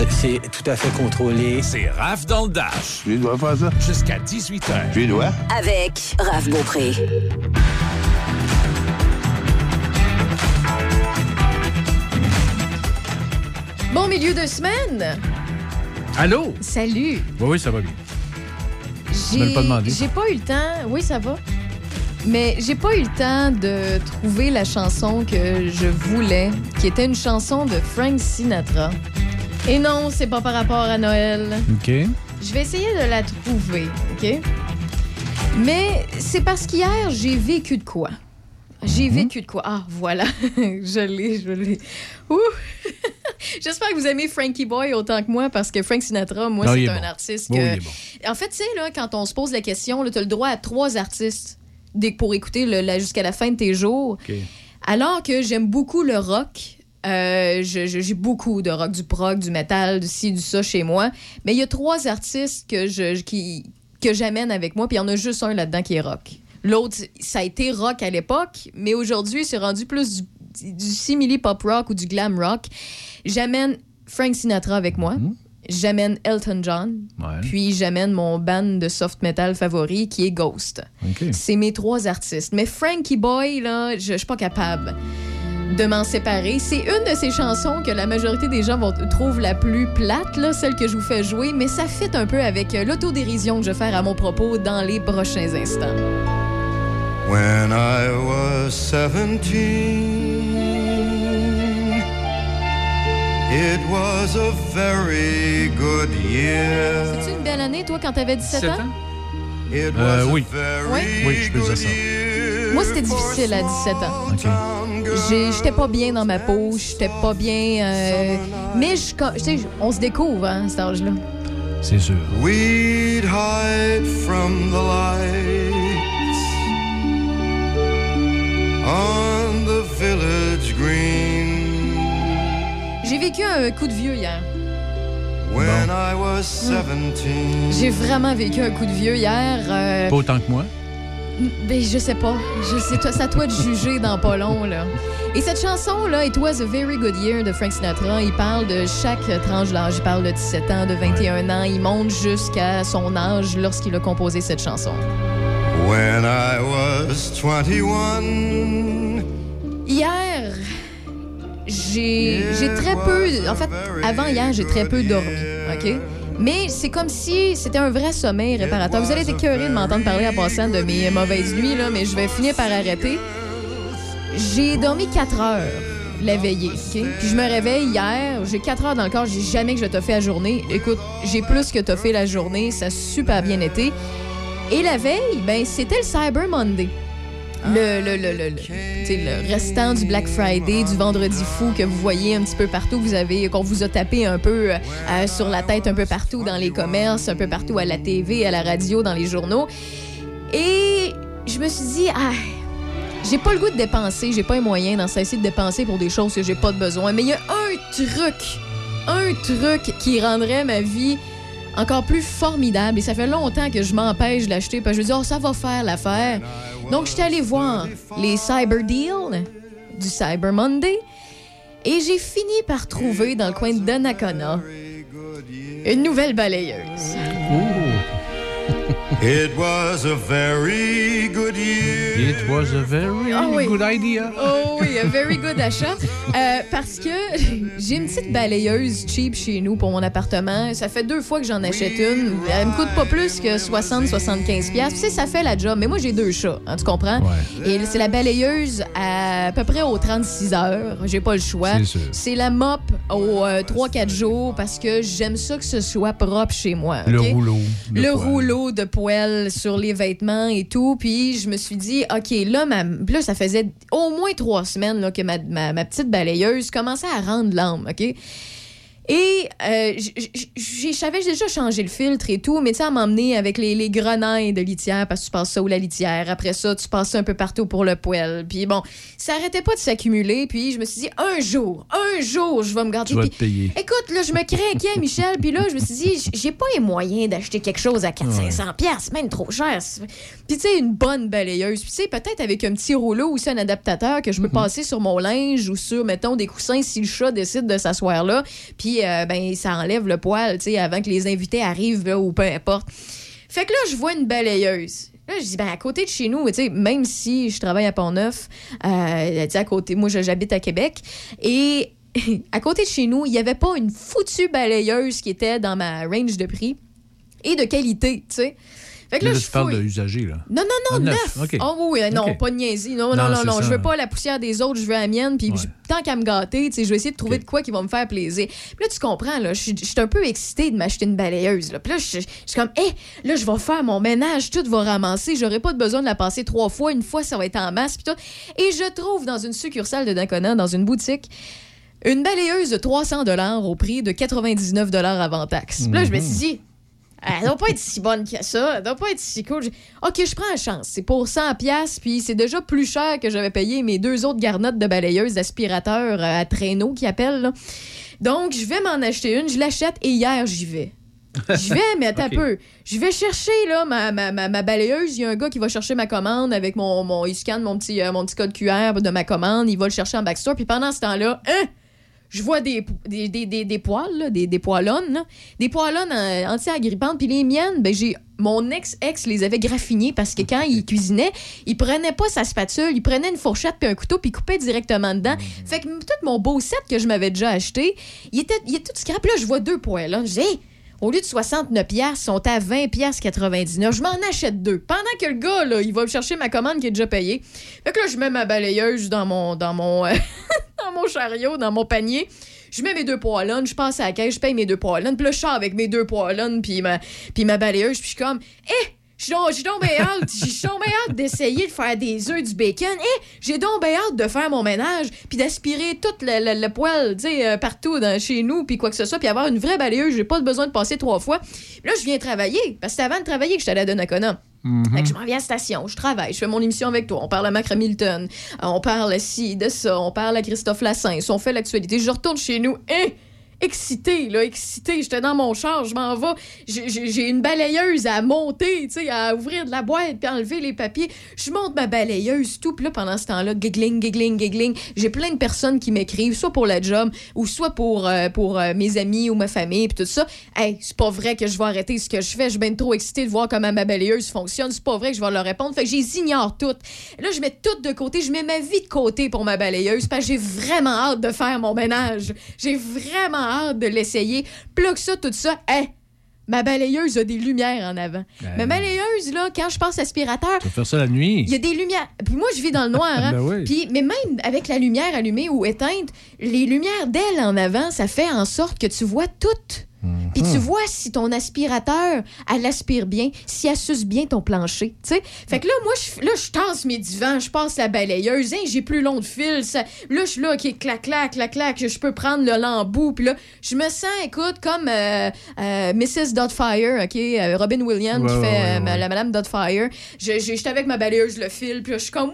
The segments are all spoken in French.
Euh, c'est tout à fait contrôlé. C'est Raph dans le Dash. Tu dois faire ça? Jusqu'à 18h. Tu dois? Avec Raph Beaupré. Bon milieu de semaine! Allô? Salut! Oui, oui, ça va bien. J'ai pas demandé. j'ai pas eu le temps. Oui, ça va. Mais j'ai pas eu le temps de trouver la chanson que je voulais, qui était une chanson de Frank Sinatra. Et non, c'est pas par rapport à Noël. OK. Je vais essayer de la trouver, OK? Mais c'est parce qu'hier, j'ai vécu de quoi? J'ai Mhm. vécu de quoi? Ah, voilà. je l'ai, je l'ai. Ouh! J'espère que vous aimez Frankie Boy autant que moi, parce que Frank Sinatra, moi, c'est est un bon. artiste que... bon. En fait, tu sais, là, quand on se pose la question, tu as le droit à trois artistes pour écouter le- jusqu'à la fin de tes jours. OK. Alors que j'aime beaucoup le rock, euh, j'ai beaucoup de rock, du prog, du metal, du ci, du ça chez moi. Mais il y a trois artistes que je, qui, que j'amène avec moi, puis il y en a juste un là-dedans qui est rock. L'autre, ça a été rock à l'époque, mais aujourd'hui, c'est rendu plus du, du simili pop rock ou du glam rock. J'amène Frank Sinatra avec moi. J'amène Elton John. Ouais. Puis j'amène mon band de soft metal favori qui est Ghost. OK. C'est mes trois artistes. Mais Frankie Boy, là, je, je suis pas capable de m'en séparer. C'est une de ces chansons que la majorité des gens vont trouvent la plus plate, là, celle que je vous fais jouer, mais ça fit un peu avec euh, l'autodérision que je vais faire à mon propos dans les prochains instants. When I was 17, it was a very good year. C'est-tu une belle année, toi, quand t'avais 17 ans? It Euh, oui. Oui, je peux dire ça. Moi, c'était difficile à 17 ans. OK. J'ai- J'étais pas bien dans ma peau, j'étais pas bien. euh, mais je, co- tu sais, on se découvre, hein, à cet âge-là. C'est sûr. We'd hide from the lights on the village green J'ai vécu un coup de vieux hier. When I was 17. J'ai vraiment vécu un coup de vieux hier. euh, Pas autant que moi. Ben, je sais pas. Je sais, toi- c'est à toi de juger dans pas long, là. Et cette chanson-là, It Was a Very Good Year de Frank Sinatra, il parle de chaque tranche d'âge. Il parle de 17 ans, de 21 ans. Il monte jusqu'à son âge lorsqu'il a composé cette chanson. When I was 21. Hier, j'ai très peu. En fait, avant hier, j'ai très peu dormi. OK? Mais c'est comme si c'était un vrai sommeil réparateur. Vous allez être écœurés de m'entendre parler à passant de mes mauvaises nuits, là, mais je vais finir par arrêter. J'ai dormi 4 heures la veillée, OK? Puis je me réveille hier, j'ai 4 heures dans le corps, j'ai jamais que je t'ai fait la journée. Écoute, j'ai plus que t'as fait la journée, ça a super bien été. Et la veille, ben c'était le Cyber Monday. Le, le, le, le, restant du Black Friday, du Vendredi fou que vous voyez un petit peu partout, vous avez qu'on vous a tapé un peu euh, sur la tête un peu partout dans les commerces, un peu partout à la TV, à la radio, dans les journaux. Et je me suis dit, ah, j'ai pas le goût de dépenser, j'ai pas les moyens d'en cesser de dépenser pour des choses que j'ai pas de besoin. Mais il y a un truc, un truc qui rendrait ma vie encore plus formidable. Et ça fait longtemps que je m'empêche de l'acheter parce que je me dis, oh, ça va faire l'affaire. Donc, j'étais allée voir les Cyber Deals du Cyber Monday et j'ai fini par trouver dans le coin de Donnacona une nouvelle balayeuse. It was a very good year. It was a very Ah oui. good idea. Oh oui, a very good achat. Euh, parce que j'ai une petite balayeuse cheap chez nous pour mon appartement. Ça fait deux fois que j'en achète une. Elle me coûte pas plus que 60-75$. piastres. Tu sais, ça fait la job. Mais moi, j'ai deux chats, hein, tu comprends? Ouais. Et c'est la balayeuse à, à peu près aux 36 heures. J'ai pas le choix. C'est la mop aux euh, 3-4 jours parce que j'aime ça que ce soit propre chez moi. Le rouleau. le rouleau de sur les vêtements et tout. Puis je me suis dit, OK, là, ma... là ça faisait au moins trois semaines là, que ma petite balayeuse commençait à rendre l'âme, OK? Et euh, j'avais déjà changé le filtre et tout, mais tu sais, à m'emmener avec les, les grenailles de litière, parce que tu passes ça ou la litière. Après ça, tu passes ça un peu partout pour le poêle. Puis bon, ça arrêtait pas de s'accumuler. Puis je me suis dit, un jour, un jour, je vais me garder. Tu vas Puis- te payer. Écoute, là, je me craquais, Michel, puis là, je me suis dit, j'ai pas les moyens d'acheter quelque chose à 400-500 pièces, même trop cher. Puis tu sais, une bonne balayeuse. Puis tu sais, peut-être avec un petit rouleau ou un adaptateur que je peux passer sur mon linge ou sur, mettons, des coussins si le chat décide de s'asseoir là. Puis euh, ben ça enlève le poil, tu sais, avant que les invités arrivent ou peu importe. Fait que là, je vois une balayeuse. Là, je dis, ben, à côté de chez nous, tu sais, même si je travaille à Pont-Neuf, euh, à côté, moi, j'habite à Québec, et à côté de chez nous, il n'y avait pas une foutue balayeuse qui était dans ma range de prix et de qualité, tu sais. Fait que là, Là, je tu parles fouille. de usager, là. Non, non, non, Ah, neuf. Oh oui, non, pas de niaiserie. Non, non, Non, non. Je veux pas la poussière des autres, je veux la mienne. Puis Ouais. tant qu'à me gâter, tu sais, je vais essayer de trouver de quoi qui va me faire plaisir. Puis là, tu comprends, là, je suis un peu excitée de m'acheter une balayeuse. Là. Puis là, je suis comme, hé, là, je vais faire mon ménage, tout va ramasser. J'aurai pas de besoin de la passer trois fois. Une fois, ça va être en masse. Puis tout. Et je trouve dans une succursale de Dacona, dans une boutique, une balayeuse de 300 au prix de 99 avant taxe. Puis là, je me suis dit, elle doit pas être si bonne que ça. Elle doit pas être si cool. OK, je prends la chance. C'est pour 100 pièces puis c'est déjà plus cher que j'avais payé mes deux autres garnottes de balayeuses d'aspirateur euh, à traîneau qui appellent. là. Donc, je vais m'en acheter une. Je l'achète et hier, j'y vais. Je vais, mais attends OK. un peu. Je vais chercher là, ma, ma, ma, ma balayeuse. Il y a un gars qui va chercher ma commande avec mon, mon il scanne mon petit, euh, mon petit code QR de ma commande. Il va le chercher en backstore. Puis pendant ce temps-là, hein, je vois des, des, des, des, des poils, là, des, des poilonnes, là. des poilonnes euh, anti-agrippantes. Puis les miennes, ben, j'ai mon ex-ex les avait graffinées parce que quand il cuisinait, il prenait pas sa spatule, il prenait une fourchette puis un couteau puis il coupait directement dedans. Fait que tout mon beau set que je m'avais déjà acheté, il était, il était tout scrap. Là, je vois deux. Je dis, Hey, au lieu de 69 pièces, sont à 20 pièces 99. Je m'en achète deux. Pendant que le gars là, il va chercher ma commande qui est déjà payée. Fait que là, je mets ma balayeuse dans mon dans mon euh, chariot, dans mon panier. Je mets mes deux poêlons, je passe à la caisse, je paye mes deux poêlons. Puis là, je avec mes deux poêlons puis ma, puis ma balayeuse. Puis je suis comme, eh, je suis donc- je suis bien hâte. Je suis donc bien hâte d'essayer de faire des œufs, du bacon. Eh, j'ai donc bien hâte de faire mon ménage puis d'aspirer tout le, le, le poêle, tu sais, euh, partout dans, chez nous puis quoi que ce soit. Puis avoir une vraie balayeuse. J'ai pas besoin de passer trois fois. Là, je viens travailler. Parce que c'est avant de travailler que j'étais allée à Donnacona. Fait que je m'en viens à la station, je travaille, je fais mon émission avec toi. On parle à Mac Hamilton, on parle ci, de ça, on parle à Christophe Lassens, on fait l'actualité. Je retourne chez nous, hein, excité, là, excité. J'étais dans mon char, je m'en vais. J'ai- une balayeuse à monter, tu sais, à ouvrir de la boîte puis enlever les papiers. Je monte ma balayeuse, tout. Puis là, pendant ce temps-là, giggling, giggling, giggling. J'ai plein de personnes qui m'écrivent, soit pour la job ou soit pour, euh, pour euh, mes amis ou ma famille puis tout ça. Hey, c'est pas vrai que je vais arrêter ce que je fais. Je suis bien trop excitée de voir comment ma balayeuse fonctionne. C'est pas vrai que je vais leur répondre. Fait que je les ignore toutes. Là, je mets tout de côté. Je mets ma vie de côté pour ma balayeuse parce que j'ai vraiment hâte de faire mon ménage. J'ai vraiment hâte de l'essayer. Plug ça, tout ça. Hey, ma balayeuse a des lumières en avant. Ma balayeuse, là, quand je passe aspirateur, Tu vas faire ça la nuit. il y a des lumières. Puis moi, je vis dans le noir. Hein? Ben oui. Puis, mais même avec la lumière allumée ou éteinte, les lumières d'elle en avant, ça fait en sorte que tu vois tout. Puis Mhm. tu vois si ton aspirateur, elle aspire bien, si elle suce bien ton plancher, tu sais. Fait que là, moi, je, là, je tasse mes divans, je passe la balayeuse, hein, j'ai plus long de fil. Ça, là, je suis là, OK, clac, clac, clac, clac, je peux prendre le lambeau. Puis là, je me sens, écoute, comme euh, euh, Mrs. Dotfire, OK, euh, Robin Williams qui fait ouais, ouais, la Madame Dotfire. J'étais avec ma balayeuse, le fil, puis je suis comme...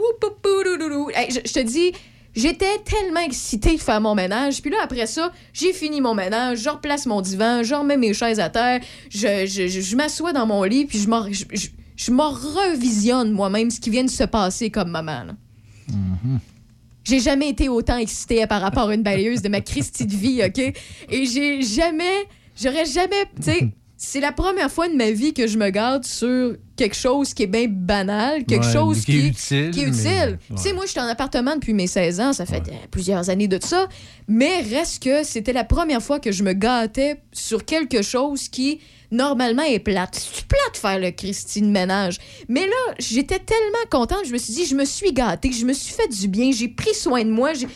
Hey, je te dis... J'étais tellement excitée de faire mon ménage. Puis là, après ça, j'ai fini mon ménage. Je replace mon divan, je remets mes chaises à terre. Je, je, je- je m'assois dans mon lit, puis je m'en- je, revisionne moi-même ce qui vient de se passer comme maman. là. J'ai jamais été autant excitée par rapport à une balayeuse de ma Christie de vie, OK? Et j'ai jamais... J'aurais jamais... Tu sais, c'est la première fois de ma vie que je me garde sur quelque chose qui est bien banal, quelque Ouais, chose qui est utile, qui est mais- utile. Tu sais, moi, je suis en appartement depuis mes 16 ans. Ça fait euh, plusieurs années de ça. Mais reste que c'était la première fois que je me gâtais sur quelque chose qui, normalement, est plate. C'est plate de faire le Christine ménage? Mais là, j'étais tellement contente. Je me suis dit, je me suis gâtée. Je me suis fait du bien. J'ai pris soin de moi. J'ai-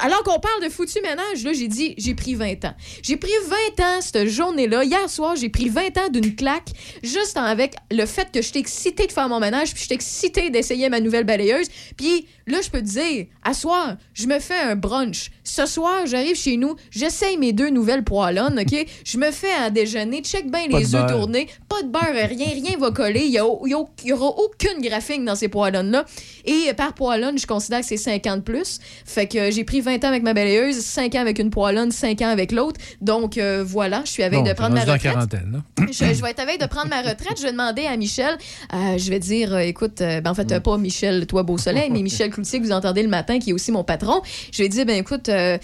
Alors qu'on parle de foutu ménage, là, j'ai dit, j'ai pris 20 ans. J'ai pris 20 ans cette journée-là. Hier soir, j'ai pris 20 ans d'une claque, juste en- avec le fait que j'étais excitée de faire mon ménage, puis j'étais excitée d'essayer ma nouvelle balayeuse. Puis là, je peux te dire, à soir, je me fais un brunch. Ce soir, j'arrive chez nous, j'essaye mes deux nouvelles poêlonnes, OK? Je me fais un déjeuner, check bien les œufs tournés, pas de beurre, rien, rien va coller. Il y, a- il y a- il y aura aucune graphine dans ces poêlonnes-là. Et par poêlonne, je considère que c'est 50 plus. Fait que j'ai pris 20 ans avec ma balayeuse, 5 ans avec une poêlonne, 5 ans avec l'autre. Donc euh, voilà, je suis avec Bon, de prendre ma retraite. quarantaine. Je, je vais être avec de prendre ma retraite. Je vais demander à Michel. euh, je vais dire, euh, écoute, ben, en fait, pas Michel, toi, Beau Soleil, mais Michel Cloutier, que vous entendez le matin, qui est aussi mon patron. Je vais dire, ben écoute, euh,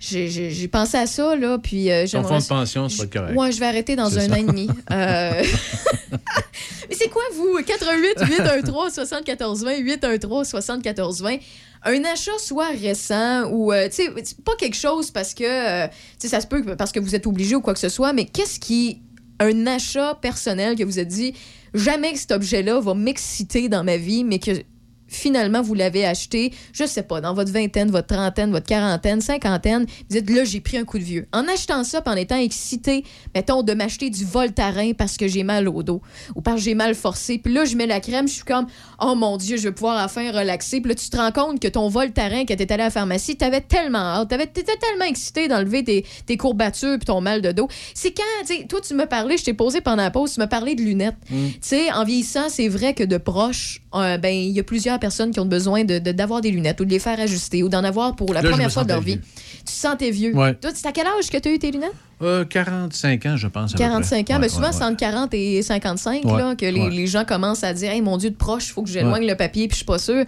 j'ai- pensé à ça, là, puis euh, Ton fonds de pension sera correct. Ouais, je vais arrêter dans un ça. an et demi. Euh, Mais c'est quoi, vous? 88 813 74 20 813 74 20 un achat soit récent ou, euh, tu sais, pas quelque chose parce que, euh, tu sais, ça se peut parce que vous êtes obligé ou quoi que ce soit, mais qu'est-ce qui, un achat personnel que vous avez dit, jamais que cet objet-là va m'exciter dans ma vie, mais que finalement vous l'avez acheté, je sais pas, dans votre vingtaine, votre trentaine, votre quarantaine, cinquantaine, vous dites là, j'ai pris un coup de vieux. En achetant ça, puis en étant excité, mettons, de m'acheter du Voltaren parce que j'ai mal au dos ou parce que j'ai mal forcé, puis là, je mets la crème, je suis comme, oh mon Dieu, je vais pouvoir enfin relaxer. Puis là, tu te rends compte que ton Voltaren, quand t'étais allé à la pharmacie, t'avais tellement hâte, t'étais tellement excité d'enlever tes, tes courbatures puis ton mal de dos. C'est quand, tu sais, toi, tu me parlais, je t'ai posé pendant la pause, tu me parlais de lunettes. Mm. Tu sais, en vieillissant, c'est vrai que de proche, euh, ben, il y a plusieurs personnes qui ont besoin de- d'avoir des lunettes ou de les faire ajuster ou d'en avoir pour la Là, première fois de leur vie. Tu te sentais vieux. Ouais. Toi, c'est à quel âge que tu as eu tes lunettes? Euh, 45 ans, je pense. à peu près. 45 ans. Mais souvent, ouais, c'est entre 40 et 55 Ouais, là, que les, ouais. les gens commencent à dire Hey, mon Dieu, de proche, il faut que j'éloigne le papier, puis je suis pas sûre.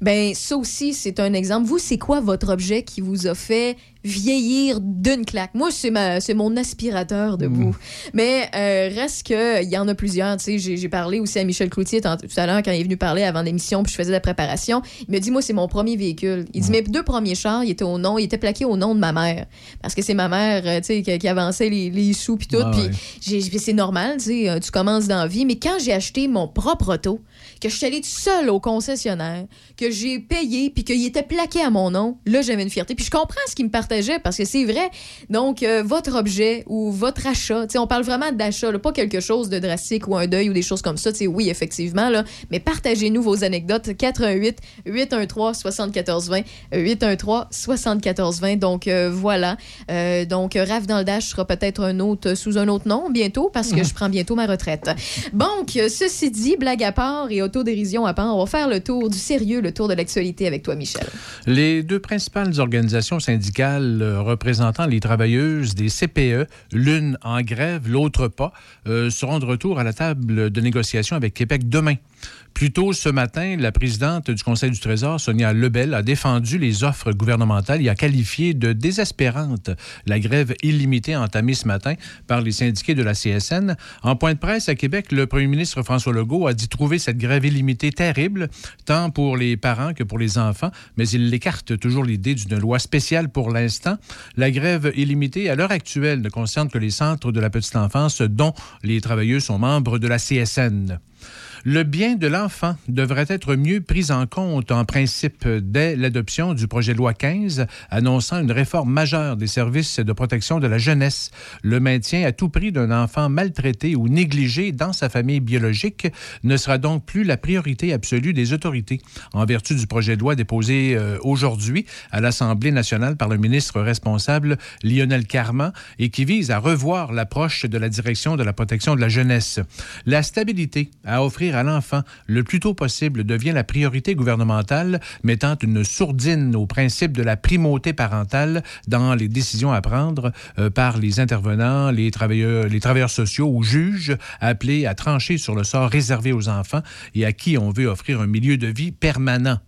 Ben, ça aussi, c'est un exemple. Vous, c'est quoi votre objet qui vous a fait vieillir d'une claque? Moi, c'est ma- c'est mon aspirateur de boue. Mais euh, reste que, il y en a plusieurs. Tu sais, j'ai j'ai parlé aussi à Michel Cloutier tant- tout à l'heure quand il est venu parler avant l'émission, puis je faisais la préparation. Il me dit, moi, c'est mon premier véhicule. Il dit, mes deux premiers chars, ils étaient au nom, ils étaient plaqués au nom de ma mère. Parce que c'est ma mère, euh, tu sais, qui, qui avançait les, les sous, puis tout. Ah puis ouais. c'est normal, tu sais, euh, tu commences dans la vie. Mais quand j'ai acheté mon propre auto, que je suis allée toute seule au concessionnaire, que j'ai payé, puis qu'il était plaqué à mon nom, là, j'avais une fierté. Puis je comprends ce qu'il me partageait, parce que c'est vrai. Donc, euh, votre objet ou votre achat, tu sais, on parle vraiment d'achat, pas quelque chose de drastique ou un deuil ou des choses comme ça. Tu sais, oui, effectivement, là, mais partagez-nous vos anecdotes. 88 813 74 20 813 74 20. Donc, euh, voilà. Euh, donc, euh, Raph dans le Dash sera peut-être un autre sous un autre nom bientôt parce que je prends bientôt ma retraite. Donc, euh, ceci dit, blague à part et autodérision à part, on va faire le tour du sérieux, le tour de l'actualité avec toi, Michel. Les deux principales organisations syndicales euh, représentant les travailleuses des CPE, l'une en grève, l'autre pas, euh, seront de retour à la table de négociation avec Québec demain. Plus tôt ce matin, la présidente du Conseil du Trésor, Sonia Lebel, a défendu les offres gouvernementales et a qualifié de désespérante la grève illimitée entamée ce matin par les syndiqués de la CSN. En point de presse à Québec, le premier ministre François Legault a dit trouver cette grève illimitée terrible, tant pour les parents que pour les enfants, mais il écarte toujours l'idée d'une loi spéciale pour l'instant. La grève illimitée, à l'heure actuelle, ne concerne que les centres de la petite enfance dont les travailleux sont membres de la CSN. Le bien de l'enfant devrait être mieux pris en compte en principe dès l'adoption du projet de loi 15 annonçant une réforme majeure des services de protection de la jeunesse. Le maintien à tout prix d'un enfant maltraité ou négligé dans sa famille biologique ne sera donc plus la priorité absolue des autorités. En vertu du projet de loi déposé euh, aujourd'hui à l'Assemblée nationale par le ministre responsable Lionel Carman et qui vise à revoir l'approche de la direction de la protection de la jeunesse. La stabilité à offrir à l'enfant le plus tôt possible devient la priorité gouvernementale, mettant une sourdine au principe de la primauté parentale dans les décisions à prendre euh, par les intervenants, les travailleurs, les travailleurs sociaux ou juges appelés à trancher sur le sort réservé aux enfants et à qui on veut offrir un milieu de vie permanent.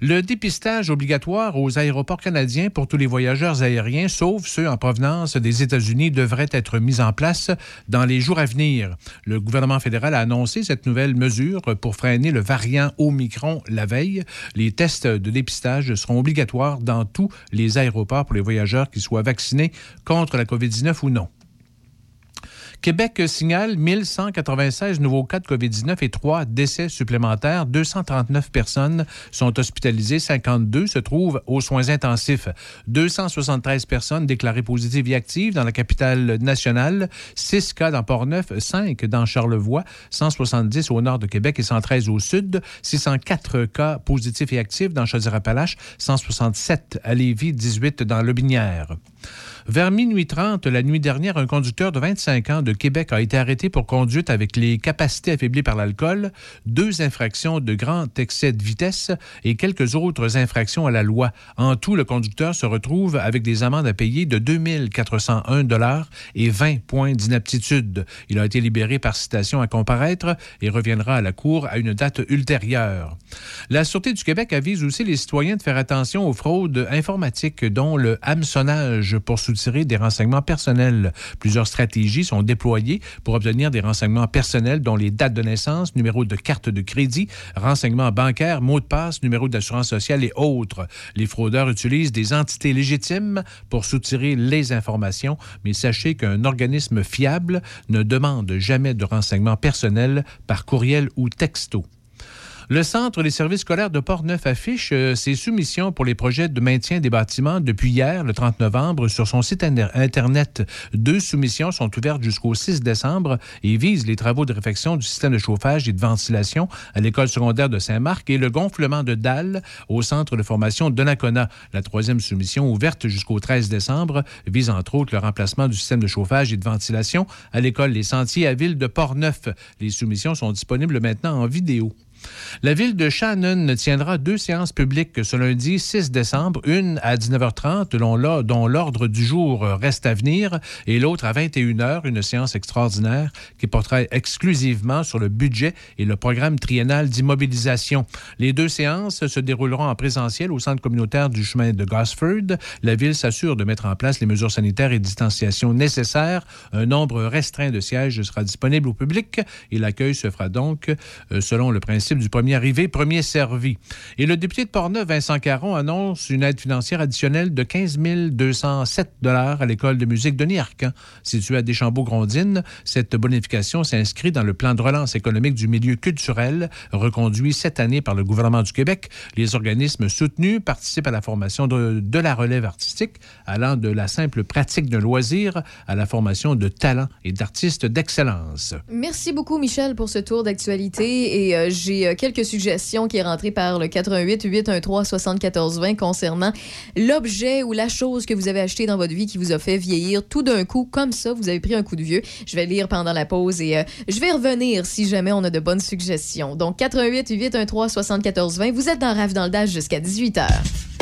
Le dépistage obligatoire aux aéroports canadiens pour tous les voyageurs aériens, sauf ceux en provenance des États-Unis, devrait être mis en place dans les jours à venir. Le gouvernement fédéral a annoncé cette nouvelle mesure pour freiner le variant Omicron la veille. Les tests de dépistage seront obligatoires dans tous les aéroports pour les voyageurs qui soient vaccinés contre la COVID-19 ou non. Québec signale 1196 nouveaux cas de COVID-19 et trois décès supplémentaires. 239 personnes sont hospitalisées, 52 se trouvent aux soins intensifs. 273 personnes déclarées positives et actives dans la capitale nationale, 6 cas dans Port-Neuf, 5 dans Charlevoix, 170 au nord de Québec et 113 au sud, 604 cas positifs et actifs dans Chaudière-Appalaches, 167 à Lévis, 18 dans Lobinière. Vers minuit 30, la nuit dernière, un conducteur de 25 ans de Québec a été arrêté pour conduite avec les capacités affaiblies par l'alcool, deux infractions de grand excès de vitesse et quelques autres infractions à la loi. En tout, le conducteur se retrouve avec des amendes à payer de 2 401 dollars et 20 points d'inaptitude. Il a été libéré par citation à comparaître et reviendra à la Cour à une date ultérieure. La Sûreté du Québec avise aussi les citoyens de faire attention aux fraudes informatiques, dont le hameçonnage pour tirer des renseignements personnels. Plusieurs stratégies sont déployées pour obtenir des renseignements personnels dont les dates de naissance, numéro de carte de crédit, renseignements bancaires, mots de passe, numéro d'assurance sociale et autres. Les fraudeurs utilisent des entités légitimes pour soutirer les informations, mais sachez qu'un organisme fiable ne demande jamais de renseignements personnels par courriel ou texto. Le Centre des services scolaires de Port-Neuf affiche euh, ses soumissions pour les projets de maintien des bâtiments depuis hier, le 30 novembre, sur son site Internet. Deux soumissions sont ouvertes jusqu'au 6 décembre et visent les travaux de réfection du système de chauffage et de ventilation à l'école secondaire de Saint-Marc et le gonflement de dalles au centre de formation de Nacona. La troisième soumission, ouverte jusqu'au 13 décembre, vise entre autres le remplacement du système de chauffage et de ventilation à l'école Les Sentiers à Ville de Port-Neuf. Les soumissions sont disponibles maintenant en vidéo. La ville de Shannon tiendra deux séances publiques ce lundi 6 décembre, une à 19h30 dont l'ordre du jour reste à venir et l'autre à 21h, une séance extraordinaire qui portera exclusivement sur le budget et le programme triennal d'immobilisation. Les deux séances se dérouleront en présentiel au centre communautaire du chemin de Gosford. La ville s'assure de mettre en place les mesures sanitaires et de distanciation nécessaires. Un nombre restreint de sièges sera disponible au public et l'accueil se fera donc euh, selon le principe du premier arrivé, premier servi. Et le député de Portneuf, Vincent Caron, annonce une aide financière additionnelle de 15 207 à l'école de musique de Nierk, située à Deschambault-Grondines. Cette bonification s'inscrit dans le plan de relance économique du milieu culturel, reconduit cette année par le gouvernement du Québec. Les organismes soutenus participent à la formation de, de la relève artistique, allant de la simple pratique d'un loisir à la formation de talents et d'artistes d'excellence. Merci beaucoup, Michel, pour ce tour d'actualité. Et euh, j'ai euh, quelques suggestions qui est rentrées par le 88 813 7420 concernant l'objet ou la chose que vous avez acheté dans votre vie qui vous a fait vieillir tout d'un coup, comme ça, vous avez pris un coup de vieux. Je vais lire pendant la pause et euh, je vais revenir si jamais on a de bonnes suggestions. Donc 88 813 7420, vous êtes dans Rave dans le Dash jusqu'à 18h.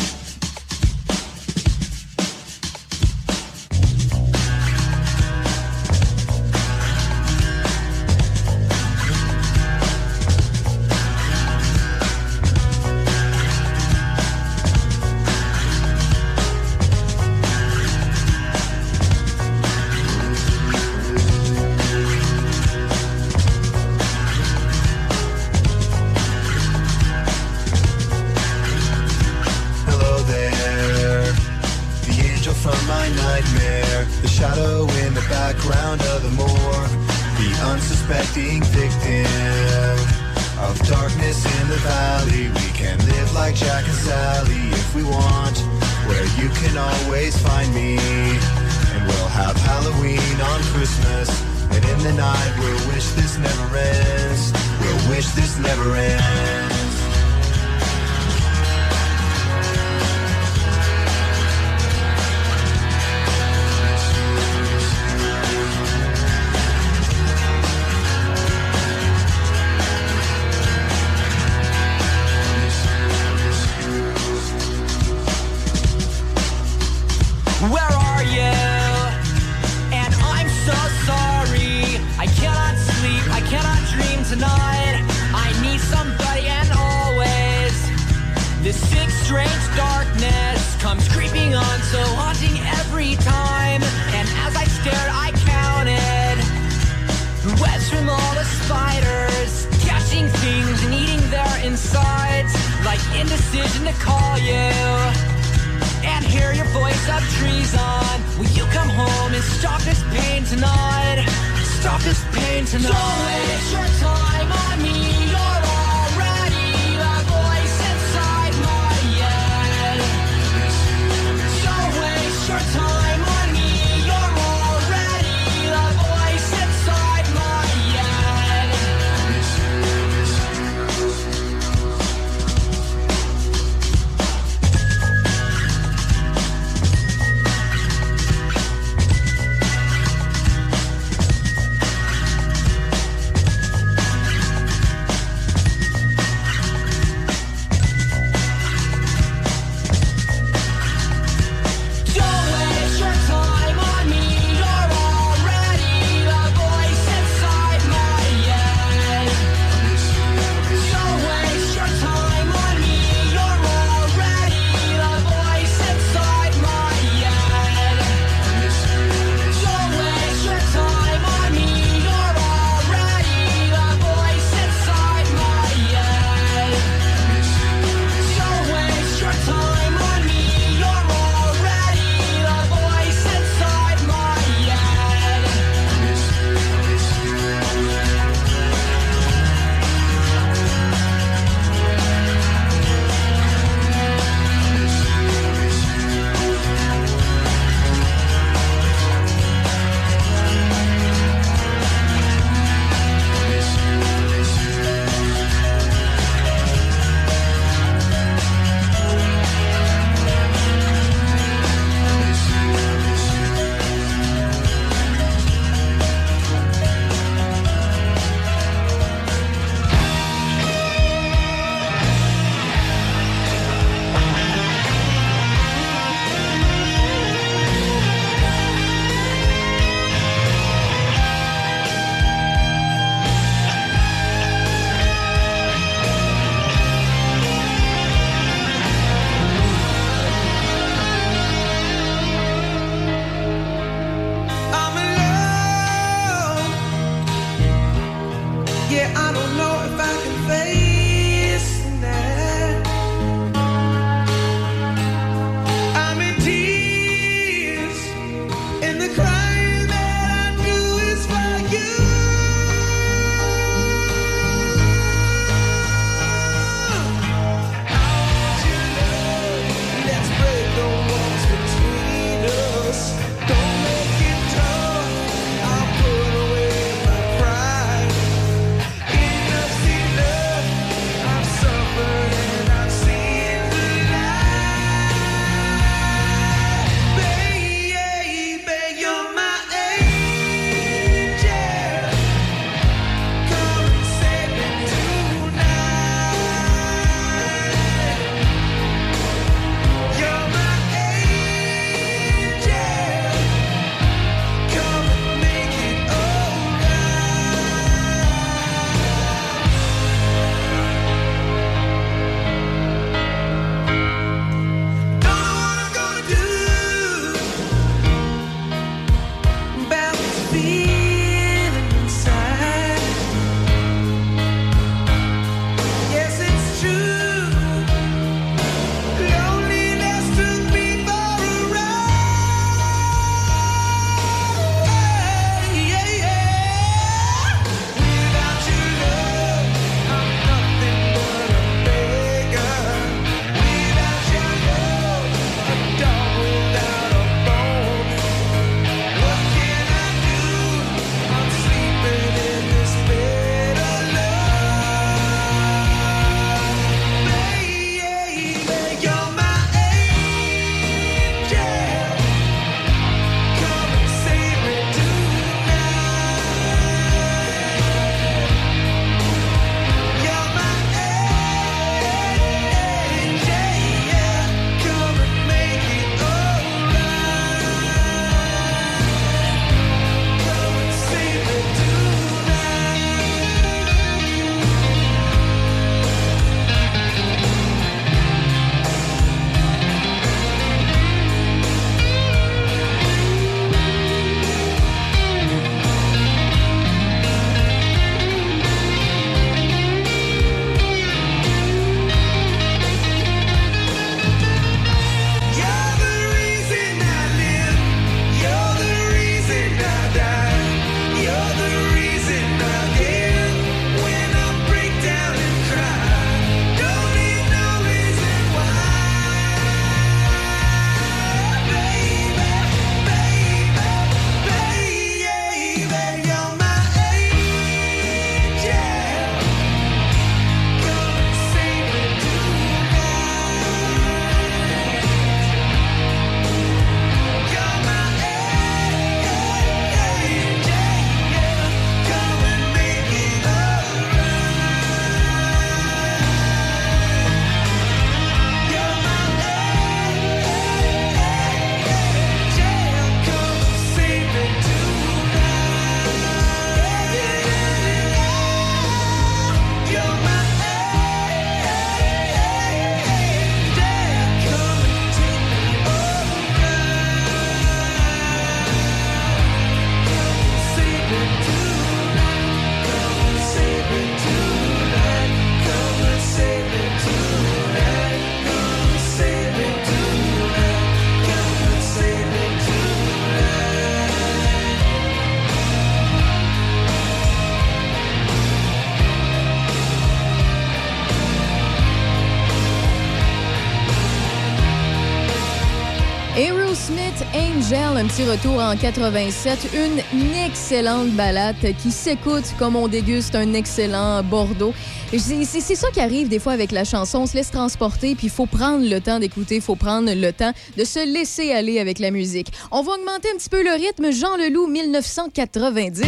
Petit retour en 87. Une excellente balade qui s'écoute comme on déguste un excellent Bordeaux. C'est ça qui arrive des fois avec la chanson. On se laisse transporter, puis il faut prendre le temps d'écouter, il faut prendre le temps de se laisser aller avec la musique. On va augmenter un petit peu le rythme. Jean Leloup, 1990.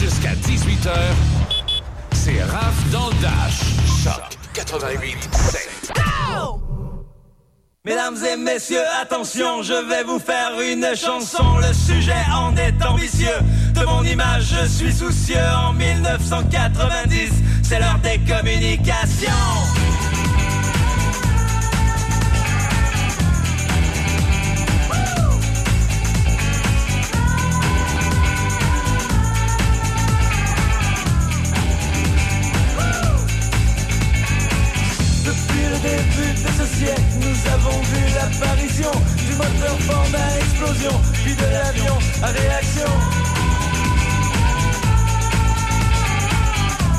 Jusqu'à 18h, c'est Raph dans le Dash. Choc 88 Mesdames et messieurs, attention, je vais vous faire une chanson. Le sujet en est ambitieux. De mon image, je suis soucieux. En 1990, c'est l'heure des communications. Explosion, puis de l'avion à réaction.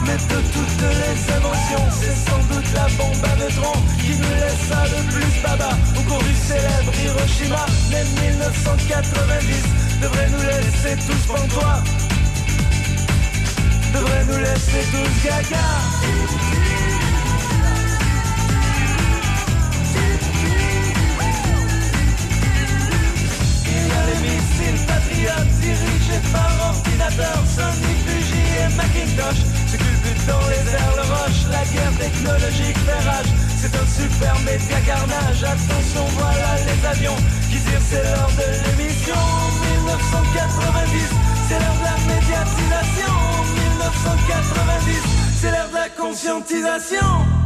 Mais de toutes les inventions, c'est sans doute la bombe à neutrons qui nous laissa le plus baba au cours du célèbre Hiroshima. Mais 1990 devrait nous laisser tous pantois, devrait nous laisser tous gaga. Les missiles patriotes dirigés par ordinateur Sony, Fuji et Macintosh. Ce culbute dans les airs le roche La guerre technologique fait rage. C'est un super média carnage Attention voilà les avions Qui tirent c'est l'heure de l'émission. 1990 C'est l'heure de la médiatisation. 1990 C'est l'heure de la conscientisation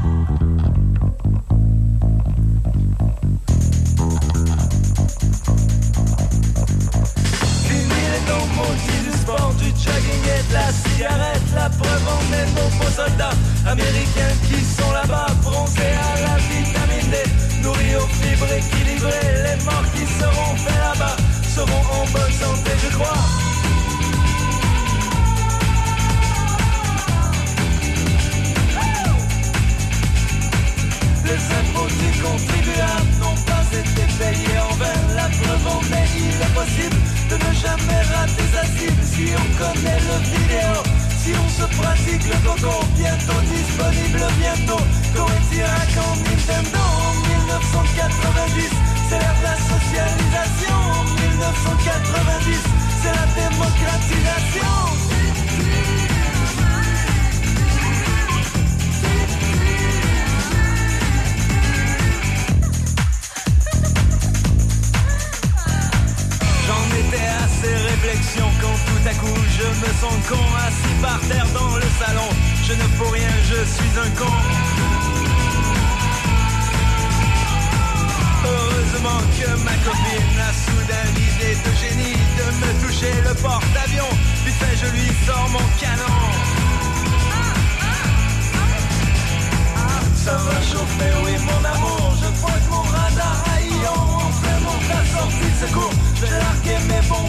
du jogging et de la cigarette. La preuve en est nos soldats américains qui sont là-bas. Bronzés à la vitamine D, nourris aux fibres équilibrées Les morts qui seront faits là-bas seront en bonne santé je crois. Les impôts du contribuable n'ont pas été payés en vain. La preuve en est, il est possible de ne jamais rater sa cible si on connaît le vidéo. Si on se pratique le coco, bientôt disponible, bientôt. Coetirak en Nintendo en 1990, c'est l'ère de la socialisation. En 1990, c'est la démocratisation. Tout à coup je me sens con assis par terre dans le salon. Je ne fous rien, je suis un con. Heureusement que ma copine a soudain l'idée de génie de me toucher le porte-avions. Vite fait, je lui sors mon canon. Ça va chauffer, oui mon amour Je pointe mon radar à Ion En plein la sortie de secours Je vais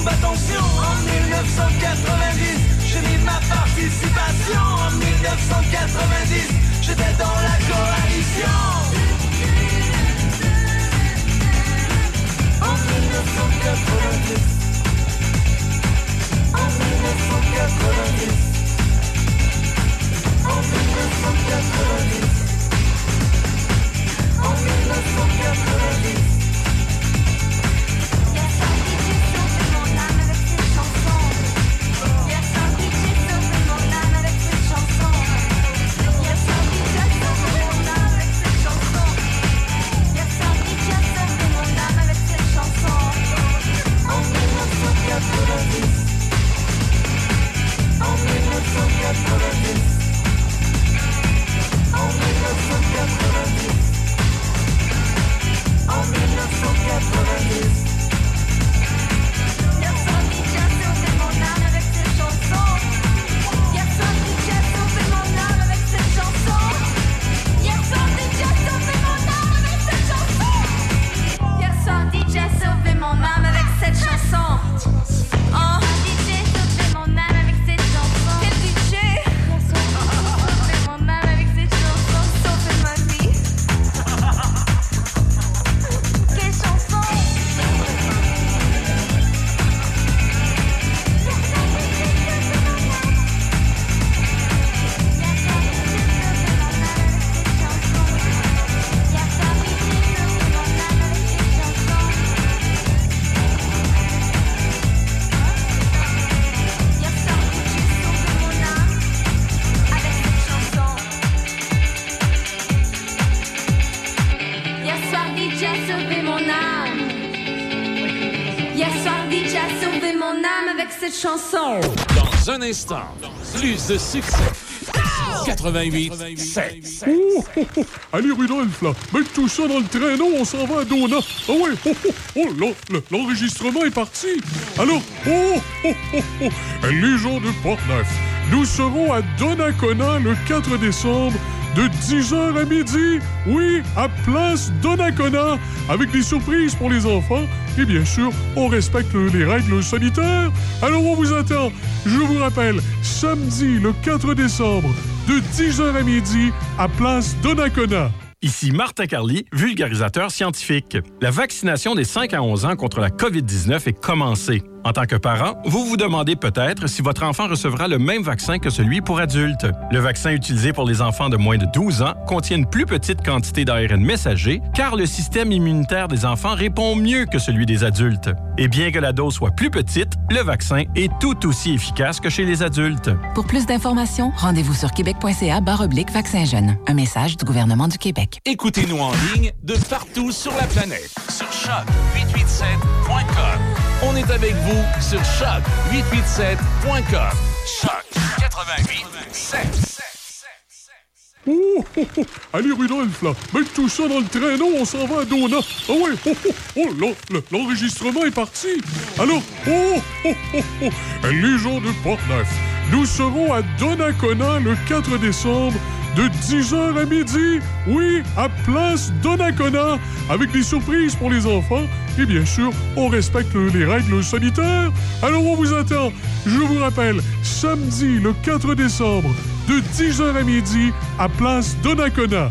combattants en 1990. J'ai mis ma participation en 1990. J'étais dans la coalition. En 1990. En 1990. En 1990. En 1990. Plus de succès. 88 7. Oh, oh, oh. Allez, Rudolph, là, mets tout ça dans le traîneau, on s'en va à Dona. Ah ouais, oh, oh, oh, l'enregistrement est parti. Alors, oh, oh, oh, oh, les gens de Portneuf, nous serons à Donnacona le 4 décembre de 10h à midi, oui, à Place Donnacona, avec des surprises pour les enfants. Et bien sûr, on respecte les règles sanitaires. Alors on vous attend. Je vous rappelle, samedi le 4 décembre, de 10h à midi, à Place Donnacona. Ici Martin Carly, vulgarisateur scientifique. La vaccination des 5 à 11 ans contre la COVID-19 est commencée. En tant que parent, vous vous demandez peut-être si votre enfant recevra le même vaccin que celui pour adultes. Le vaccin utilisé pour les enfants de moins de 12 ans contient une plus petite quantité d'ARN messager car le système immunitaire des enfants répond mieux que celui des adultes. Et bien que la dose soit plus petite, le vaccin est tout aussi efficace que chez les adultes. Pour plus d'informations, rendez-vous sur québec.ca oblique vaccin jeune. Un message du gouvernement du Québec. Écoutez-nous en ligne de partout sur la planète. Sur choc887.com. On est avec vous sur choc887.com. Choc 88 Oh, oh, oh. Allez, Rudolph, là, mets tout ça dans le traîneau, on s'en va à Dona. Ah ouais, oh, oh, oh l'enregistrement est parti. Alors, oh, oh, oh, oh, les gens de Portneuf, nous serons à Donnacona le 4 décembre de 10h à midi, oui, à Place Donnacona, avec des surprises pour les enfants. Et bien sûr, on respecte les règles sanitaires. Alors on vous attend. Je vous rappelle, samedi le 4 décembre, de 10h à midi, à Place Donnacona.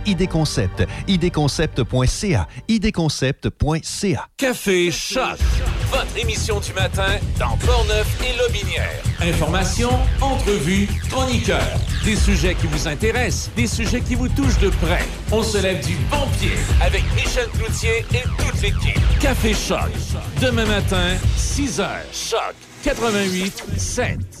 ID Concept. idconcept.ca. idconcept.ca. Café Choc. Votre émission du matin dans Portneuf et Lobinière. Information, entrevues, chroniqueurs. Des sujets qui vous intéressent, des sujets qui vous touchent de près. On se lève du bon pied avec Michel Cloutier et toute l'équipe. Café Choc. Demain matin, 6 h. Choc 88 7.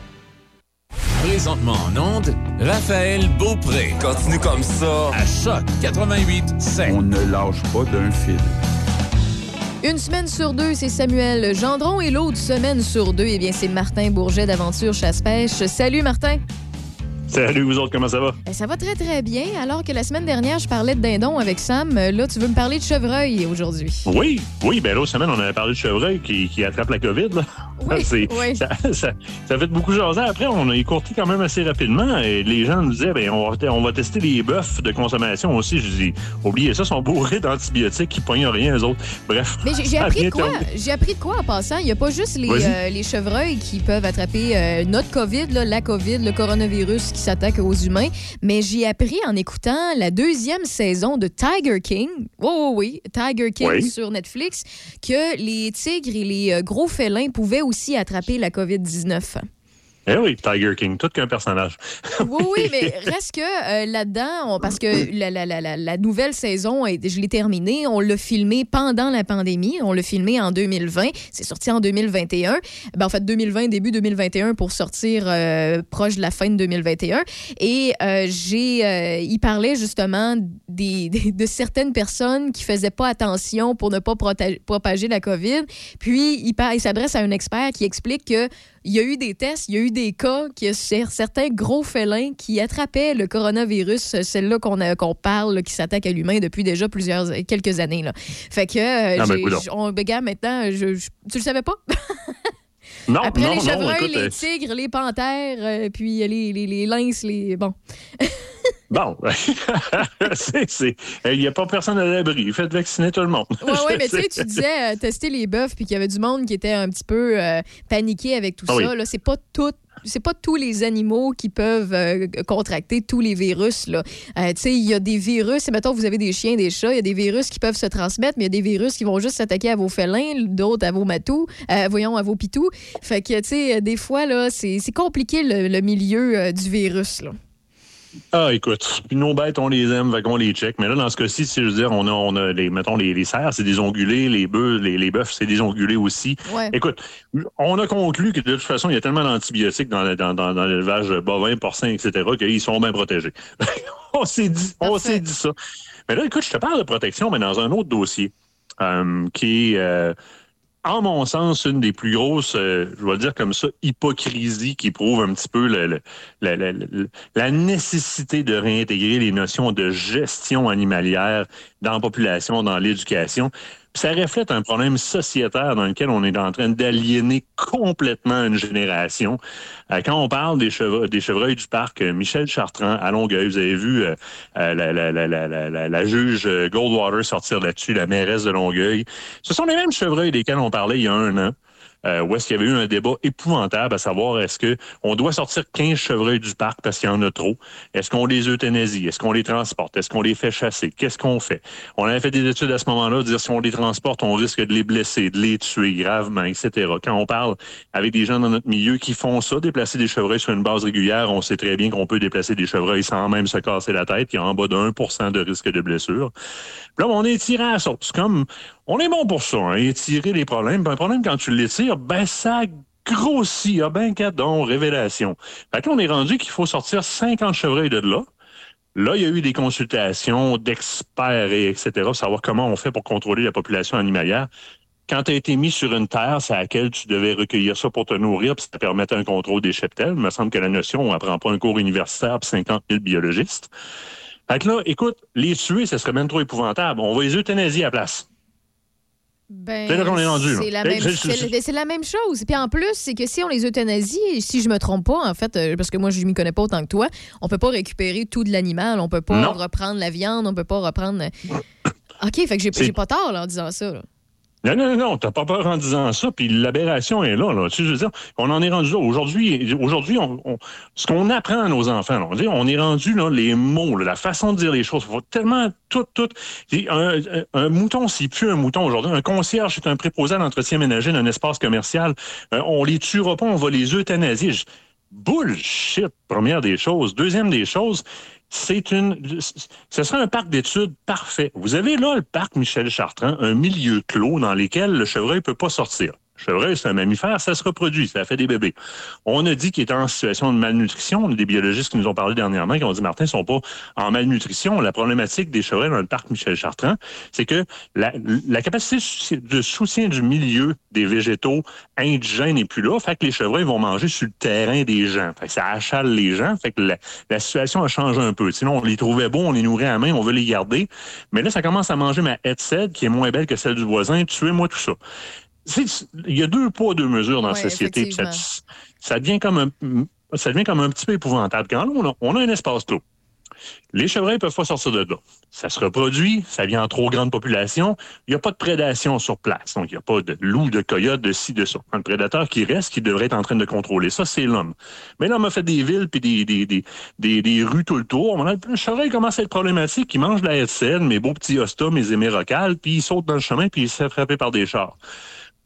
Présentement en onde, Raphaël Beaupré. Continue comme ça. À Choc 88 7. On ne lâche pas d'un fil. Une semaine sur deux, c'est Samuel Gendron et l'autre semaine sur deux, eh bien, c'est Martin Bourget d'Aventure Chasse-Pêche. Salut, Martin. Salut, vous autres, comment ça va? Ben, ça va très, très bien. Alors que la semaine dernière, je parlais de dindon avec Sam. Là, tu veux me parler de chevreuil aujourd'hui. Oui, oui. Ben l'autre semaine, on avait parlé de chevreuil qui, qui attrape la COVID. Là. Oui, oui. Ça, ça, ça, fait beaucoup jaser. Après, on a écourté quand même assez rapidement. Et les gens nous disaient, ben, on, va, on va tester les bœufs de consommation aussi. Je dis, oubliez ça, ils sont bourrés d'antibiotiques qui pognent rien, eux autres. Bref. Mais j'ai appris de quoi? J'ai appris de quoi en passant? Il n'y a pas juste les, euh, les chevreuils qui peuvent attraper euh, notre COVID, là, la COVID, le coronavirus qui s'attaque aux humains, mais j'ai appris en écoutant la deuxième saison de Tiger King, oh oui, Tiger King oui. sur Netflix, que les tigres et les euh, gros félins pouvaient aussi attraper la COVID-19. Eh oui, Tiger King, tout qu'un personnage. oui, oui, mais reste que euh, là-dedans, parce que la, la, la, la, nouvelle saison, je l'ai terminée, on l'a filmé pendant la pandémie, on l'a filmé en 2020, c'est sorti en 2021. Ben, en fait, 2020, début 2021 pour sortir euh, proche de la fin de 2021. Et euh, j'ai, il parlait justement des, des, de certaines personnes qui faisaient pas attention pour ne pas propager la COVID. Puis, il, il s'adresse à un expert qui explique que il y a eu des tests, il y a eu des cas, a certains gros félins qui attrapaient le coronavirus, celle-là qu'on qu'on parle, qui s'attaque à l'humain depuis déjà plusieurs quelques années. Là. Fait que, euh, ah, ben, on, ben, gars, maintenant, je, je, tu le savais pas? Non, Après non, les chevreuils, les euh, tigres, les panthères, euh, puis les, les, les lynx, les. Bon. Bon, il n'y a pas personne à l'abri. Faites vacciner tout le monde. Ouais, ouais, mais tu sais, tu disais euh, tester les bœufs, puis qu'il y avait du monde qui était un petit peu euh, paniqué avec tout Ah ça. oui. Là, c'est pas tout. C'est pas tous les animaux qui peuvent euh, contracter tous les virus. Euh, il y a des virus, et mettons, vous avez des chiens, des chats, il y a des virus qui peuvent se transmettre, mais il y a des virus qui vont juste s'attaquer à vos félins, d'autres à vos matous, euh, voyons, à vos pitous. Fait que, tu sais, des fois, là, c'est compliqué le, milieu du virus. Ah, écoute, puis nos bêtes, on les aime, fait qu'on les check. Mais là, dans ce cas-ci, si je veux dire, on a, on a les, mettons, les, les cerfs, c'est des ongulés, les bœufs, les, les bœufs, c'est des ongulés aussi. Ouais. Écoute, on a conclu que de toute façon, il y a tellement d'antibiotiques dans, dans, dans l'élevage bovin, porcin, etc., qu'ils sont bien protégés. on s'est dit, on s'est dit ça. Mais là, écoute, je te parle de protection, mais dans un autre dossier, euh, qui est, euh, en mon sens, une des plus grosses, euh, je vais dire comme ça, hypocrisie qui prouve un petit peu la nécessité de réintégrer les notions de gestion animalière dans la population, dans l'éducation. Ça reflète un problème sociétaire dans lequel on est en train d'aliéner complètement une génération. Euh, quand on parle des, chevre- des chevreuils du parc euh, Michel Chartrand à Longueuil, vous avez vu euh, la, la- juge Goldwater sortir là-dessus, la mairesse de Longueuil. Ce sont les mêmes chevreuils desquels on parlait il y a un an. Euh, où est-ce qu'il y avait eu un débat épouvantable à savoir est-ce que on doit sortir 15 chevreuils du parc parce qu'il y en a trop? Est-ce qu'on les euthanasie? Est-ce qu'on les transporte? Est-ce qu'on les fait chasser? Qu'est-ce qu'on fait? On avait fait des études à ce moment-là, dire si on les transporte, on risque de les blesser, de les tuer gravement, etc. Quand on parle avec des gens dans notre milieu qui font ça, déplacer des chevreuils sur une base régulière, on sait très bien qu'on peut déplacer des chevreuils sans même se casser la tête, a en bas de 1% de risque de blessure. Là, on est tiré à la sauce. Comme on est bon pour ça, hein, étirer les problèmes. Puis un problème, quand tu l'étires, ben ça grossit. Ah ben cadon, révélation. Fait que là, on est rendu qu'il faut sortir 50 chevreuils de là. Là, il y a eu des consultations d'experts et etc. pour savoir comment on fait pour contrôler la population animalière. Quand tu as été mis sur une terre, c'est à laquelle tu devais recueillir ça pour te nourrir, puis ça permettait un contrôle des cheptels. Il me semble que la notion, on apprend pas un cours universitaire puis 50 000 biologistes. Fait que là, écoute, les tuer, ça serait même trop épouvantable. On va les euthanasier à la place. Ben, C'est là qu'on est rendu, là. C'est la, même- la chose. Puis en plus, c'est que si on les euthanasie, si je me trompe pas, en fait, euh, parce que moi, je m'y connais pas autant que toi, on peut pas récupérer tout de l'animal. On peut pas Non. reprendre la viande, on peut pas reprendre. OK, fait que j'ai pas tort là, en disant ça. là. Non, non, non, t'as pas peur en disant ça, puis l'aberration est là, là. Tu veux dire, on en est rendu là. Aujourd'hui, aujourd'hui, on, on- ce qu'on apprend à nos enfants, là, on, on est rendu là, les mots, là, la façon de dire les choses. Faut tellement tout, tout. Un, mouton, c'est plus un mouton aujourd'hui. Un concierge, c'est un préposé à l'entretien ménager d'un espace commercial. Euh, on les tuera pas, on va les euthanasier. Bullshit, première des choses. Deuxième des choses, c'est une, ce serait un parc d'études parfait. Vous avez là le parc Michel Chartrand, un milieu clos dans lequel le chevreuil peut pas sortir. Chevreuil, c'est un mammifère, ça se reproduit, ça fait des bébés. On a dit qu'il était en situation de malnutrition. On des biologistes qui nous ont parlé dernièrement, qui ont dit, Martin, ils sont pas en malnutrition. La problématique des chevreuils dans le parc Michel Chartrand, c'est que la, capacité de soutien du milieu des végétaux indigènes n'est plus là. Fait que les chevreuils vont manger sur le terrain des gens. Fait que ça achale les gens. Fait que la, situation a changé un peu. Sinon, on les trouvait beaux, on les nourrait à main, on veut les garder. Mais là, ça commence à manger ma headset, qui est moins belle que celle du voisin. Tuez-moi tout ça. Il y a deux poids, deux mesures dans la société. Ça, ça devient comme un, ça devient comme un petit peu épouvantable. Quand là, on a, on a un espace clos. Les chevreuils peuvent pas sortir de là. Ça se reproduit, ça vient en trop grande population. Il n'y a pas de prédation sur place. Donc, il n'y a pas de loup, de coyote, de ci, de ça. Le prédateur qui reste, qui devrait être en train de contrôler ça, c'est l'homme. Mais l'homme a fait des villes puis des, des, des, des, des rues tout le tour. On a- Le chevreuil commence à être problématique. Il mange de la SN, mes beaux petits hostas, mes hémérocales, puis il saute dans le chemin, puis il se fait frapper par des chars.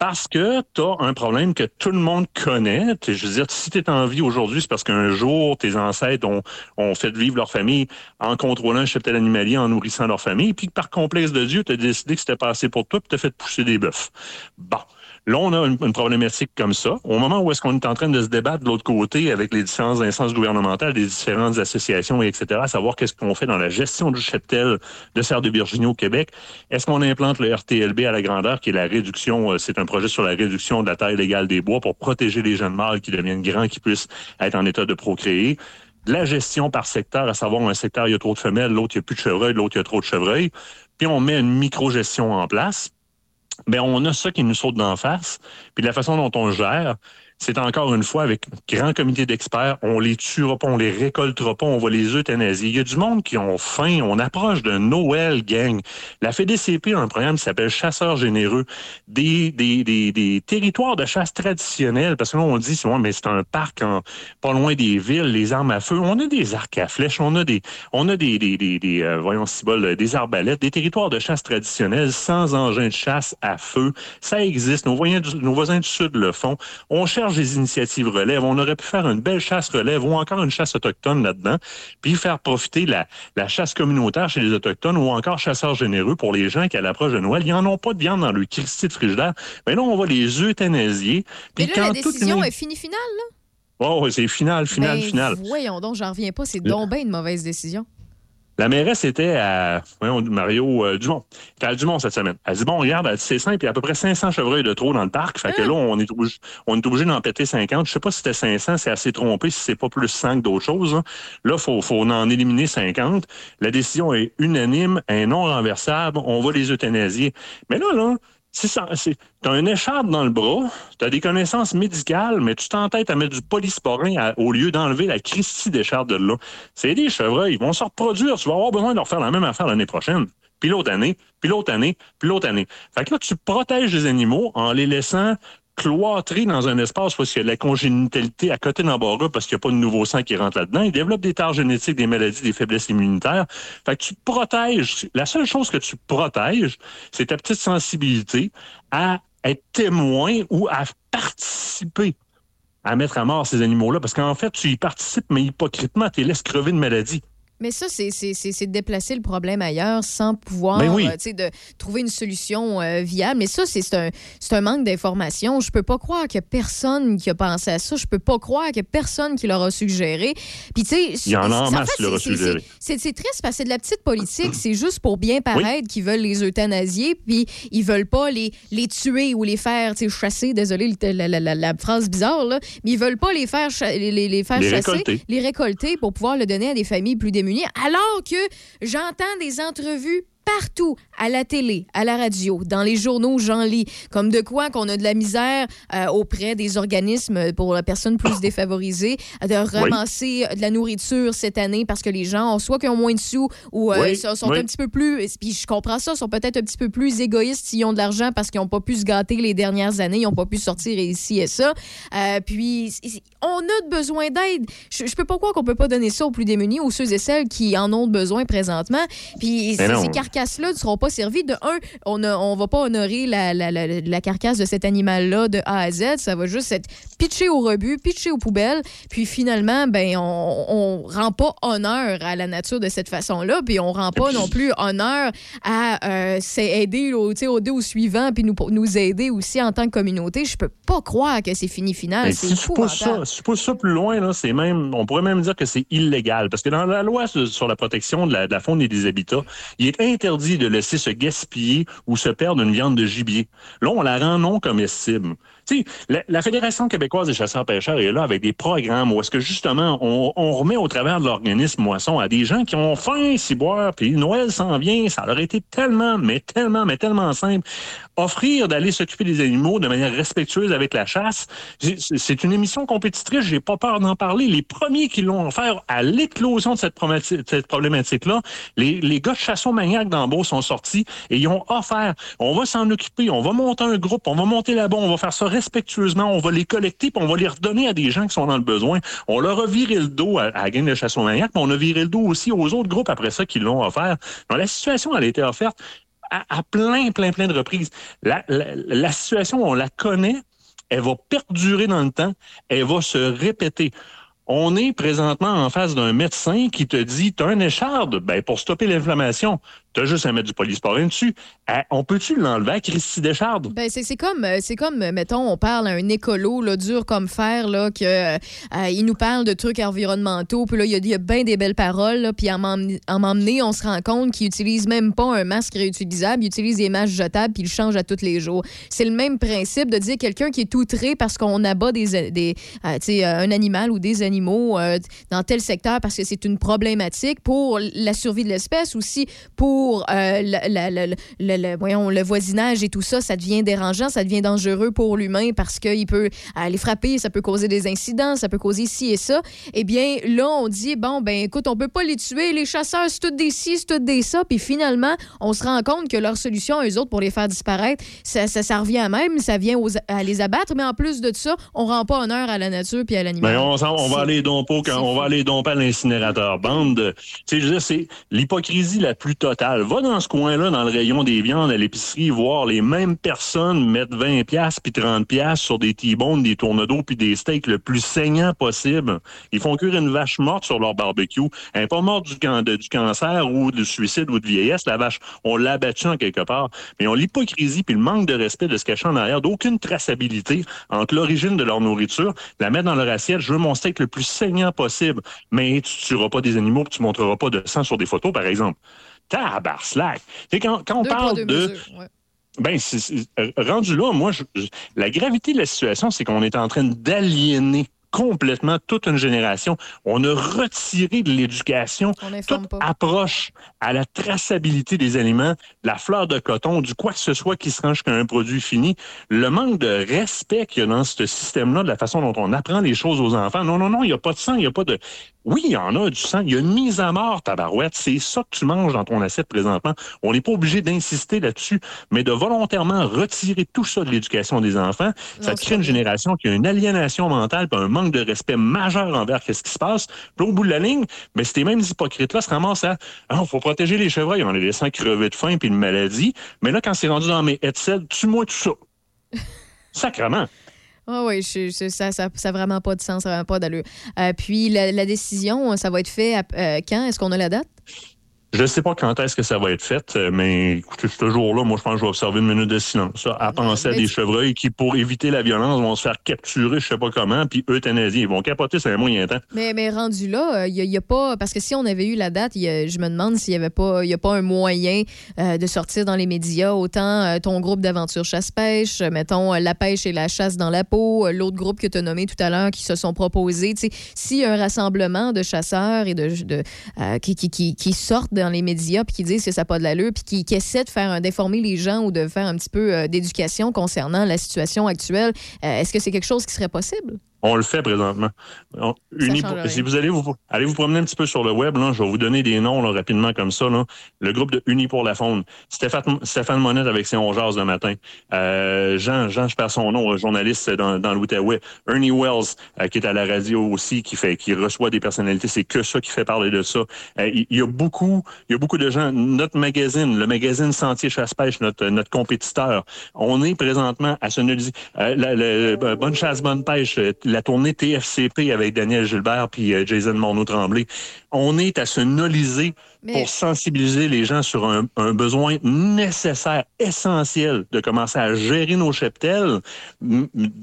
Parce que tu as un problème que tout le monde connaît. Je veux dire, si tu es en vie aujourd'hui, c'est parce qu'un jour, tes ancêtres ont, ont fait vivre leur famille en contrôlant un cheptel animalier, en nourrissant leur famille, puis par complexe de Dieu, tu as décidé que c'était pas assez pour toi, puis tu fait pousser des bœufs. Bon. Là, on a une, problématique comme ça. Au moment où est-ce qu'on est en train de se débattre de l'autre côté avec les différentes instances gouvernementales, les différentes associations, et etc., à savoir qu'est-ce qu'on fait dans la gestion du cheptel de serre de Virginie au Québec, est-ce qu'on implante le RTLB à la grandeur, qui est la réduction, euh, c'est un projet sur la réduction de la taille légale des bois pour protéger les jeunes mâles qui deviennent grands, qui puissent être en état de procréer. La gestion par secteur, à savoir un secteur, il y a trop de femelles, l'autre, il n'y a plus de chevreuils, l'autre, il y a trop de chevreuils. Puis on met une micro-gestion en place. Ben on a ça qui nous saute d'en face. Puis la façon dont on gère, c'est encore une fois avec un grand comité d'experts, on les tuera pas, on les récoltera pas, on va les euthanasier. Il y a du monde qui ont faim, on approche de Noël, gang. La FDCP a un programme qui s'appelle Chasseurs généreux, des, des, des, des territoires de chasse traditionnels, parce que là, on dit, ouais, mais c'est un parc pas loin des villes, les armes à feu. On a des arcs à flèches, on a des, on a des, des, des, des euh, des arbalètes, des territoires de chasse traditionnels sans engin de chasse à feu. Ça existe. Nos voisins du, nos voisins du Sud le font. On cherche des initiatives relève. On aurait pu faire une belle chasse relève ou encore une chasse autochtone là-dedans, puis faire profiter la, la chasse communautaire chez les Autochtones ou encore chasseurs généreux pour les gens qui, à l'approche de Noël, ils n'en ont pas de viande dans le Christie de frigidaire. Mais là, on va les euthanasier. Mais Puis là, la quand décision une- est finie finale, là. Oh, c'est final, final, Ben, final. Voyons donc, j'en reviens pas. C'est donc bien une mauvaise décision. La mairesse était à voyons, Mario euh, Dumont. Elle était à Dumont cette semaine. Elle dit bon, regarde, c'est simple, il y a à peu près 500 chevreuils de trop dans le parc. Fait que là, on est obligé, on est obligé d'en péter 50. Je sais pas si c'était 500, c'est assez trompé, si c'est pas plus 5 d'autres choses. hein. Là, faut, faut en éliminer 50. La décision est unanime, est non renversable. On va les euthanasier. Mais là, là, c'est, t'as un écharpe dans le bras, t'as des connaissances médicales, mais tu t'entêtes à mettre du polysporin au lieu d'enlever la Christie d'écharpe de là. C'est des chevreuils, ils vont se reproduire. Tu vas avoir besoin de refaire la même affaire l'année prochaine. Puis l'autre année, puis l'autre année, puis l'autre année. Fait que là, tu protèges les animaux en les laissant cloîtrés dans un espace où il y a la congénitalité à côté d'embarras parce qu'il n'y a pas de nouveau sang qui rentre là-dedans. Ils développent des tares génétiques, des maladies, des faiblesses immunitaires. Fait que tu protèges. La seule chose que tu protèges, c'est ta petite sensibilité à être témoin ou à participer à mettre à mort ces animaux-là. Parce qu'en fait, tu y participes, mais hypocritement, tu les laisses crever de maladie. Mais ça, c'est- de déplacer le problème ailleurs sans pouvoir Ben oui. euh, de trouver une solution euh, viable. Mais ça, c'est un, un manque d'information. Je peux pas croire qu'il y a personne qui a pensé à ça. Je peux pas croire qu'il y a personne qui leur a suggéré. Puis, tu sais, Il y en a en c'est- masse qui suggéré. C'est triste parce que c'est de la petite politique. C'est juste pour bien paraître qu'ils veulent les euthanasier, puis ils veulent pas les, les tuer ou les faire chasser. Désolé la, la- la- la phrase bizarre, là. Mais ils veulent pas les faire, les- les faire Les chasser, récolter. les récolter pour pouvoir le donner à des familles plus démunies. Alors que j'entends des entrevues partout, à la télé, à la radio, dans les journaux, j'en lis, comme de quoi qu'on a de la misère euh, auprès des organismes pour les personnes plus défavorisées, euh, de ramasser de la nourriture cette année parce que les gens ont soit qui ont moins de sous ou euh, Oui, sont, sont oui. un petit peu plus, puis je comprends ça, sont peut-être un petit peu plus égoïstes s'ils ont de l'argent parce qu'ils n'ont pas pu se gâter les dernières années, ils n'ont pas pu sortir ici et ça. Euh, puis on a besoin d'aide. Je, je peux pas croire qu'on peut pas donner ça aux plus démunis, aux ceux et celles qui en ont besoin présentement. Puis Mais ces, non. ces carcasses-là ne seront pas servies. De un, on ne on va pas honorer la, la- la- la carcasse de cet animal-là de A à Z. Ça va juste être pitché au rebut, pitché aux poubelles. Puis finalement, ben on, on rend pas honneur à la nature de cette façon-là. Puis on rend pas non plus honneur à euh, aider au, au deux au suivant, puis nous, nous aider aussi en tant que communauté. Je peux pas croire que c'est fini final. C'est si tu pousses épouvantable. ça, si ça plus loin, là, c'est même, on pourrait même dire que c'est illégal. Parce que dans la loi sur sur la protection de la, de la faune et des habitats, il est interdit de laisser se gaspiller ou se perdre une viande de gibier. Là, on la rend non comestible. La, Fédération québécoise des chasseurs-pêcheurs est là avec des programmes où est-ce que justement on, on remet au travers de l'organisme moisson à des gens qui ont faim, si boire, puis Noël s'en vient, ça leur a été tellement, mais tellement, mais tellement simple. Offrir d'aller s'occuper des animaux de manière respectueuse avec la chasse, c'est une émission compétitrice, j'ai pas peur d'en parler. Les premiers qui l'ont offert à l'éclosion de cette problématique- cette problématique-là, les, gars de Chasson Maniac d'Ambeau sont sortis et ils ont offert. On va s'en occuper, on va monter un groupe, on va monter là-bas, on va faire ça respectueusement, on va les collecter, puis on va les redonner à des gens qui sont dans le besoin. On leur a viré le dos à, la gang de Maniac, mais on a viré le dos aussi aux autres groupes après ça qui l'ont offert. Donc, la situation, elle a été offerte à, plein, plein, plein de reprises. La situation, on la connaît, elle va perdurer dans le temps, elle va se répéter. On est présentement en face d'un médecin qui te dit, tu as un écharde, ben, pour stopper l'inflammation, tu as juste à mettre du polysporine dessus. Ah, on peut-tu l'enlever à Christy Deschardes? Ben, c'est comme, euh, c'est comme, mettons, on parle à un écolo, là, dur comme fer, là, que, euh, euh, il nous parle de trucs environnementaux, puis là, il y a, a bien des belles paroles, puis à m'emmener, on se rend compte qu'il utilise même pas un masque réutilisable, il utilise des masques jetables, puis il change à tous les jours. C'est le même principe de dire quelqu'un qui est outré parce qu'on abat des, des euh, un animal ou des animaux dans tel secteur parce que c'est une problématique pour la survie de l'espèce, aussi pour pour euh, la- le, le- voyons, le voisinage et tout ça, ça devient dérangeant, ça devient dangereux pour l'humain parce qu'il peut les frapper, ça peut causer des incidents, ça peut causer ci et ça. Eh bien, là, on dit, bon, ben écoute, on peut pas les tuer, les chasseurs, c'est tout des ci, c'est tout des ça. Puis finalement, on se rend compte que leur solution, eux autres, pour les faire disparaître, ça, ça, ça revient à même, ça vient aux- à les abattre, mais en plus de ça, on rend pas honneur à la nature puis à l'animal. Mais on, va aller domper on va aller domper à l'incinérateur. Bande de, tu sais, c'est l'hypocrisie la plus totale. Va dans ce coin-là, dans le rayon des viandes à l'épicerie, voir les mêmes personnes mettre 20 pièces puis 30 pièces sur des T-bones, des tournedos puis des steaks le plus saignant possible. Ils font cuire une vache morte sur leur barbecue. Elle n'est pas morte du, cancer ou du suicide ou de vieillesse, la vache. On l'a abattue en quelque part. Mais on l'hypocrisie puis le manque de respect de se cacher en arrière, d'aucune traçabilité entre l'origine de leur nourriture, la mettre dans leur assiette. Je veux mon steak le plus saignant possible. Mais tu tueras pas des animaux tu montreras pas de sang sur des photos, par exemple. Tabarslack. Tu sais, Quand, quand on Deux parle de... mesures, ouais. Ben, euh, rendu là, moi, je- je- la gravité de la situation, c'est qu'on est en train d'aliéner complètement toute une génération. On a retiré de l'éducation toute pas. approche à la traçabilité des aliments, la fleur de coton, du quoi que ce soit qui se rend jusqu'à un produit fini. Le manque de respect qu'il y a dans ce système-là, de la façon dont on apprend les choses aux enfants. Non, non, non, il n'y a pas de sang, il n'y a pas de... Oui, il y en a du sang. Il y a une mise à mort, tabarouette. C'est ça que tu manges dans ton assiette présentement. On n'est pas obligé d'insister là-dessus, mais de volontairement retirer tout ça de l'éducation des enfants, ça crée une génération qui a une aliénation mentale puis un manque de respect majeur envers ce qui se passe. Puis au bout de la ligne, mais ces mêmes hypocrites-là se ramassent à Ah, faut protéger les chevreuils en les laissant crever de faim puis de maladie. Mais là, quand c'est rendu dans mes headsets, tue-moi tout ça. Sacrement. Ah oui, je- je- ça n'a ça, a vraiment pas de sens, ça n'a vraiment pas d'allure. Euh, puis la, la décision, ça va être fait à- euh, quand? Est-ce qu'on a la date? Je ne sais pas quand est-ce que ça va être fait, euh, mais écoutez, ce jour-là, moi, je pense que je vais observer une minute de silence. ça, à penser à des chevreuils qui, pour éviter la violence, vont se faire capturer, je sais pas comment, puis euthanasier. Ils vont capoter, c'est un moyen temps. Mais, mais rendu là, il n'y a, pas. Parce que si on avait eu la date, y a- je me demande s'il n'y avait pas, y a pas un moyen euh, de sortir dans les médias. Autant euh, ton groupe d'aventure chasse-pêche, euh, mettons euh, la pêche et la chasse dans la peau, euh, l'autre groupe que tu as nommé tout à l'heure qui se sont proposés. S'il y a un rassemblement de chasseurs et de, de euh, qui, qui, qui, qui sortent les médias puis qui disent que ça n'a pas de l'allure puis qui, qui essaient de faire d'informer les gens ou de faire un petit peu euh, d'éducation concernant la situation actuelle, euh, est-ce que c'est quelque chose qui serait possible? On le fait présentement. On- Uni- si vous allez vous, allez vous promener un petit peu sur le web, là, je vais vous donner des noms là, rapidement comme ça. Là. Le groupe de Unis pour la faune. Stéphane, Stéphane Monette avec ses on jase le matin. Euh, Jean, Jean, je perds son nom, journaliste dans, dans l'Outaouais. Ernie Wells, euh, qui est à la radio aussi, qui fait, qui reçoit des personnalités. C'est que ça qui fait parler de ça. Euh, il y, a beaucoup, il y a beaucoup de gens. Notre magazine, le magazine Sentier Chasse-Pêche, notre, notre compétiteur, on est présentement à. Euh, la- la- euh, bonne chasse, bonne pêche, euh, la tournée TFCP avec Daniel Gilbert puis euh, Jason Morneau-Tremblay. On est à se noliser Mais- pour sensibiliser les gens sur un, un besoin nécessaire, essentiel, de commencer à gérer nos cheptels,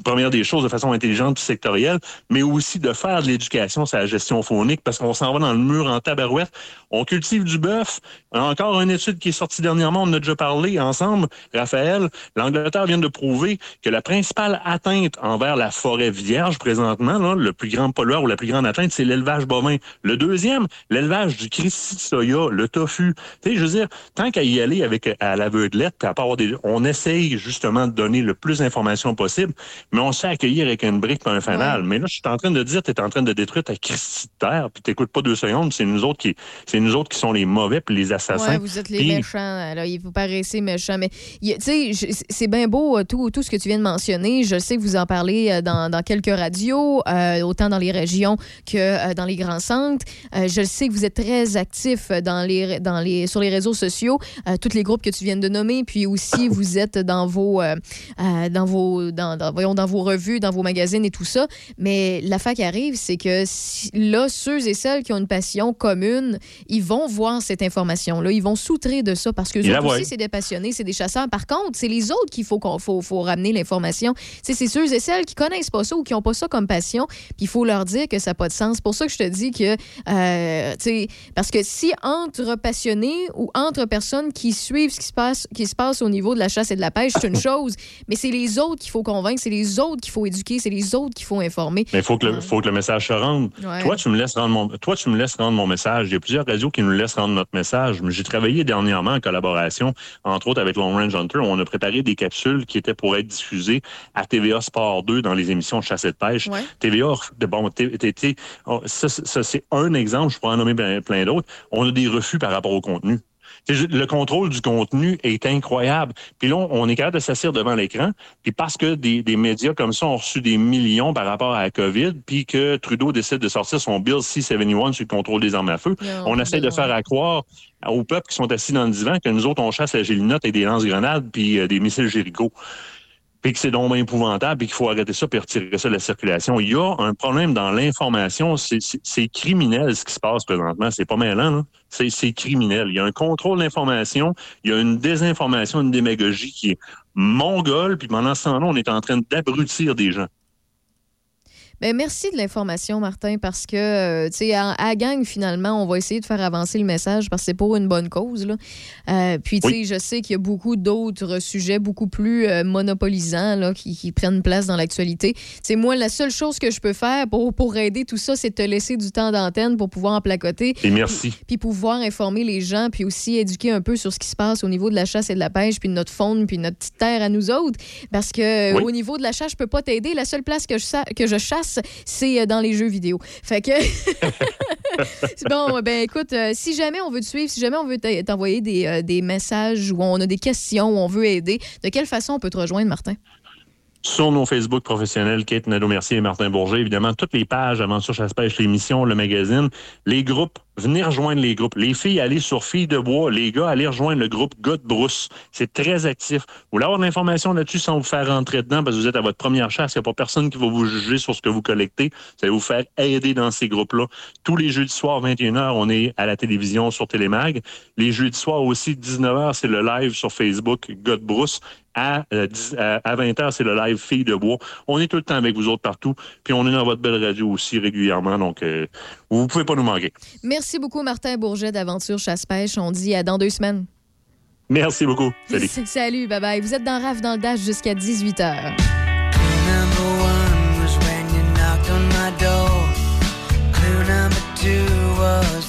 première des choses de façon intelligente puis sectorielle, mais aussi de faire de l'éducation sur la gestion faunique parce qu'on s'en va dans le mur en tabarouette. On cultive du bœuf. Encore une étude qui est sortie dernièrement, on en a déjà parlé ensemble, Raphaël. L'Angleterre vient de prouver que la principale atteinte envers la forêt vierge présentement, là, le plus grand pollueur ou la plus grande atteinte, c'est l'élevage bovin. Le deuxième, l'élevage du Christi de soya, le tofu. Tu sais, je veux dire, tant qu'à y aller avec à l'aveuglette, puis à pas avoir des, on essaye justement de donner le plus d'informations possible, mais on se fait accueillir avec une brique et un fanal. Mais là, je suis en train de dire, tu es en train de détruire ta Christi de terre, puis t'écoutes pas deux secondes, c'est nous autres qui, c'est nous autres qui sont les mauvais puis les assassins. Ouais, vous êtes les Puis- méchants. Là. Il vous paraissez méchants. Mais tu sais, c'est bien beau euh, tout, tout ce que tu viens de mentionner. Je sais que vous en parlez euh, dans, dans quelques radios, euh, autant dans les régions que euh, dans les grands centres. Euh, je sais que vous êtes très actifs dans les, dans les, sur les réseaux sociaux, tous les groupes que tu viens de nommer. Puis aussi, vous êtes dans vos, dans vos, dans, dans- voyons, dans vos revues, dans vos magazines et tout ça. Mais l'affaire qui arrive, c'est que si- là, ceux et celles qui ont une passion commune, ils vont voir cette information-là. Ils vont soutrer de ça parce que eux aussi, c'est des passionnés, c'est des chasseurs. Par contre, c'est les autres qu'il faut, qu'on faut, faut ramener l'information. C'est ceux et celles qui connaissent pas ça ou qui n'ont pas pas ça comme passion, puis il faut leur dire que ça n'a pas de sens. C'est pour ça que je te dis que, euh, tu sais, parce que si entre passionnés ou entre personnes qui suivent ce qui se passe, qui se passe au niveau de la chasse et de la pêche, c'est une chose, mais c'est les autres qu'il faut convaincre, c'est les autres qu'il faut éduquer, c'est les autres qu'il faut informer. Mais il faut, que le- faut que le message se rende. Ouais. Toi, tu me laisses rendre mon, toi, tu me laisses rendre mon message. Il y a plusieurs radios qui nous laissent rendre notre message. J'ai travaillé dernièrement en collaboration, entre autres avec Long Range Hunter. On a préparé des capsules qui étaient pour être diffusées à TVA Sport 2 dans les émissions de chasse et de pêche. TVA, de- bon, oh, ça, c'est- ça, c'est un exemple. Je pourrais en nommer plein, plein d'autres. On a des refus par rapport au contenu. Le contrôle du contenu est incroyable. Puis là, on est capable de s'asseoir devant l'écran. Puis parce que des, des médias comme ça ont reçu des millions par rapport à la COVID, puis que Trudeau décide de sortir son Bill C-71 sur le contrôle des armes à feu, on essaie de faire à croire aux peuples qui sont assis dans le divan que nous autres, on chasse la gélinote et des lance-grenades puis euh, des missiles Jéricho puis que c'est donc épouvantable, puis qu'il faut arrêter ça, puis retirer ça de la circulation. Il y a un problème dans l'information. C'est- criminel ce qui se passe présentement. C'est pas mêlant. C'est criminel. Il y a un contrôle de l'information, il y a une désinformation, une démagogie qui est mongole, puis pendant ce temps-là, on est en train d'abrutir des gens. Ben, merci de l'information, Martin, parce que, euh, tu sais, à, à gang, finalement, on va essayer de faire avancer le message parce que c'est pour une bonne cause. Là. Euh, puis, tu sais, Oui. je sais qu'il y a beaucoup d'autres sujets beaucoup plus euh, monopolisants là, qui, qui prennent place dans l'actualité. C'est moi, la seule chose que je peux faire pour, pour aider tout ça, c'est de te laisser du temps d'antenne pour pouvoir en placoter. Et merci. Puis pouvoir informer les gens, puis aussi éduquer un peu sur ce qui se passe au niveau de la chasse et de la pêche, puis de notre faune, puis de notre petite terre à nous autres. Parce que Oui. au niveau de la chasse, je peux pas t'aider. La seule place que je, que je chasse, c'est euh, dans les jeux vidéo. Fait que. Bon, ben écoute, euh, si jamais on veut te suivre, si jamais on veut t'envoyer des, euh, des messages ou on a des questions ou on veut aider, de quelle façon on peut te rejoindre, Martin? sur nos Facebook professionnels, Kate Nadeau-Mercier et Martin Bourget. Évidemment, toutes les pages Aventure Chasse-Pêche, l'émission, le magazine, les groupes, venez rejoindre les groupes. Les filles, allez sur Filles de Bois. Les gars, allez rejoindre le groupe Gars de Brousse. C'est très actif. Vous voulez avoir de l'information là-dessus sans vous faire rentrer dedans parce que vous êtes à votre première chasse. Il n'y a pas personne qui va vous juger sur ce que vous collectez. Vous allez vous faire aider dans ces groupes-là. Tous les jeudis soirs, 21h, on est à la télévision sur Télémag. Les jeudis soirs aussi, 19h, c'est le live sur Facebook Gars de Brousse. À, euh, 10 à, à 20h, c'est le live Filles de Bois. On est tout le temps avec vous autres partout. Puis on est dans votre belle radio aussi régulièrement. Donc, euh, vous pouvez pas nous manquer. Merci beaucoup, Martin Bourget d'Aventure Chasse-Pêche. On dit à dans deux semaines. Merci beaucoup. Salut. Salut, bye bye. Vous êtes dans RAF dans le Dash jusqu'à 18h. Number one was when you knocked on my door. Clue number two was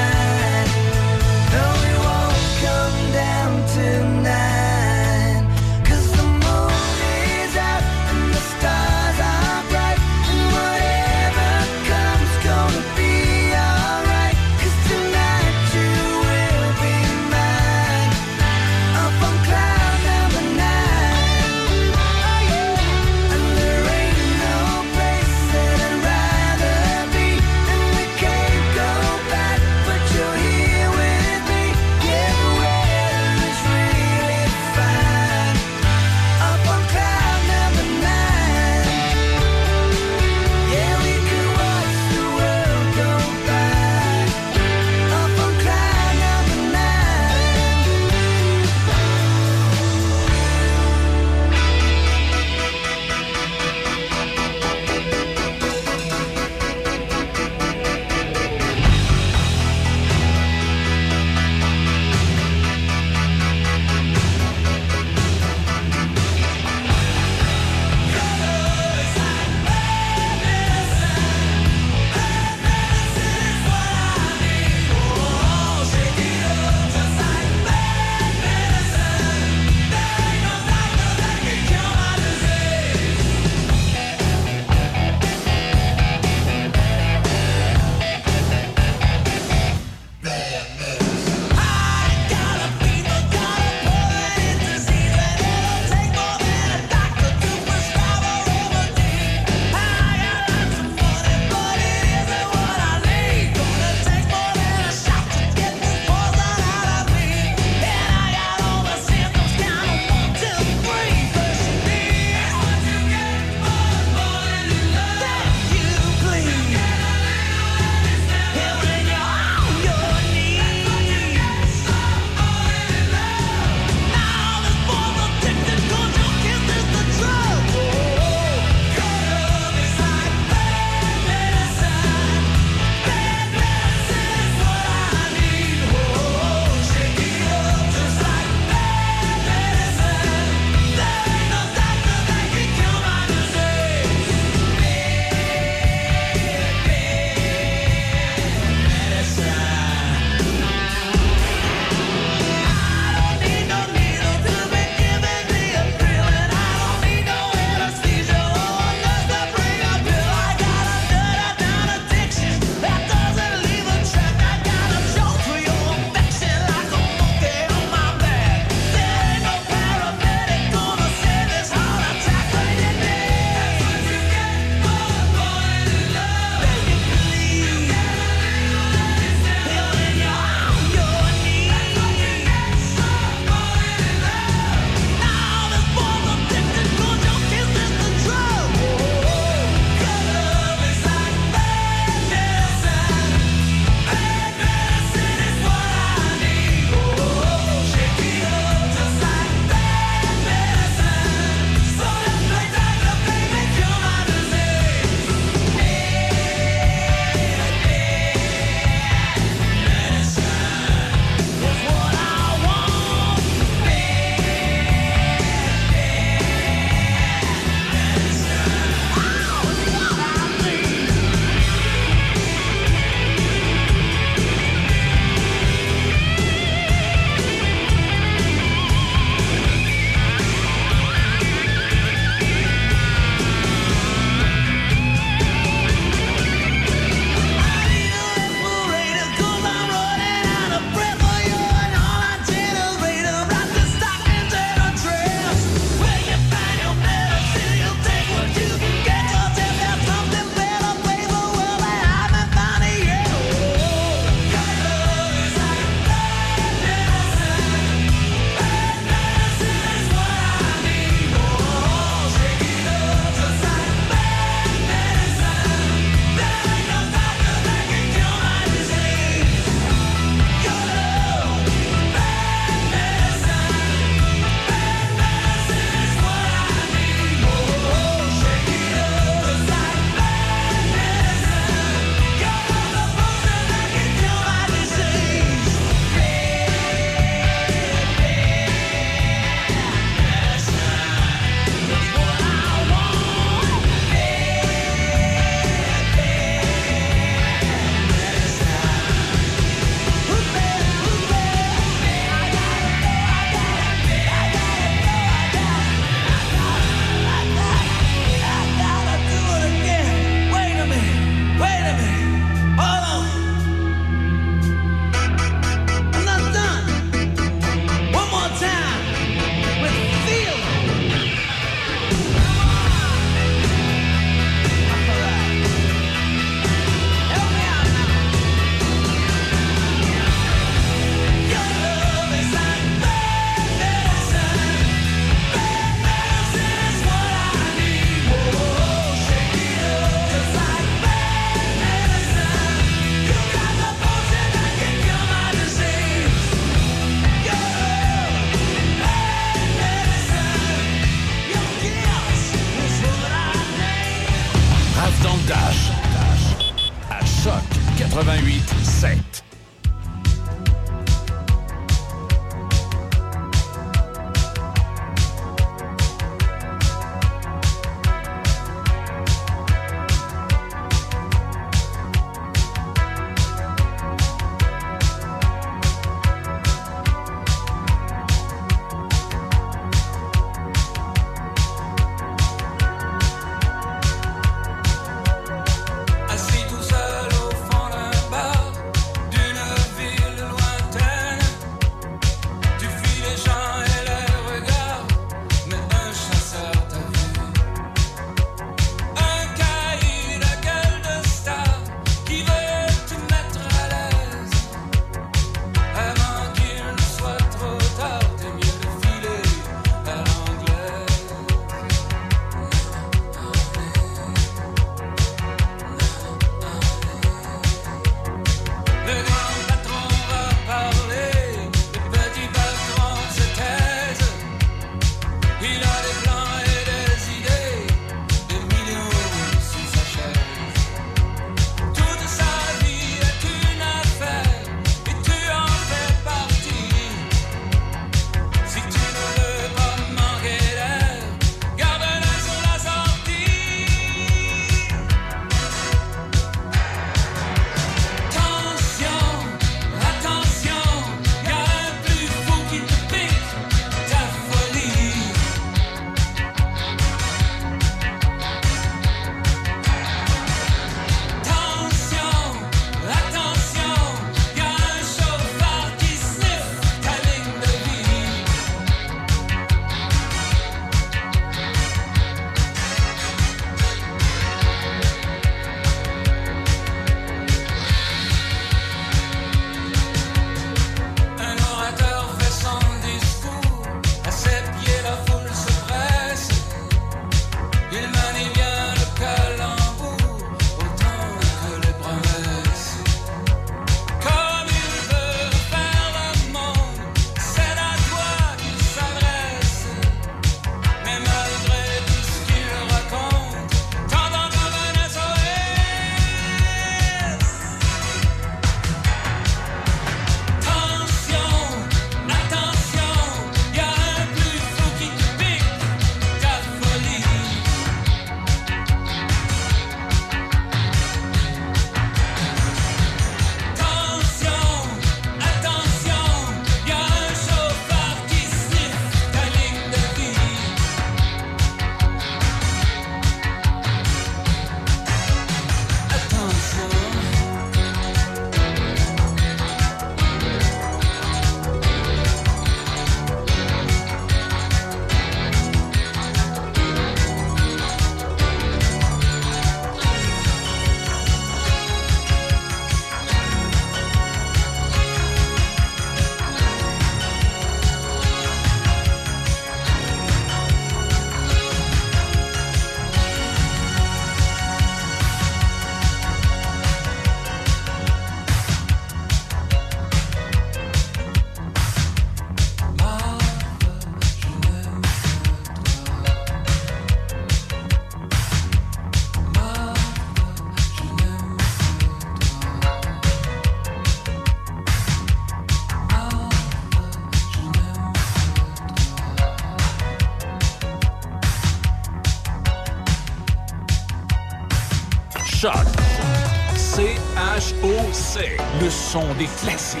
Le son des classiques.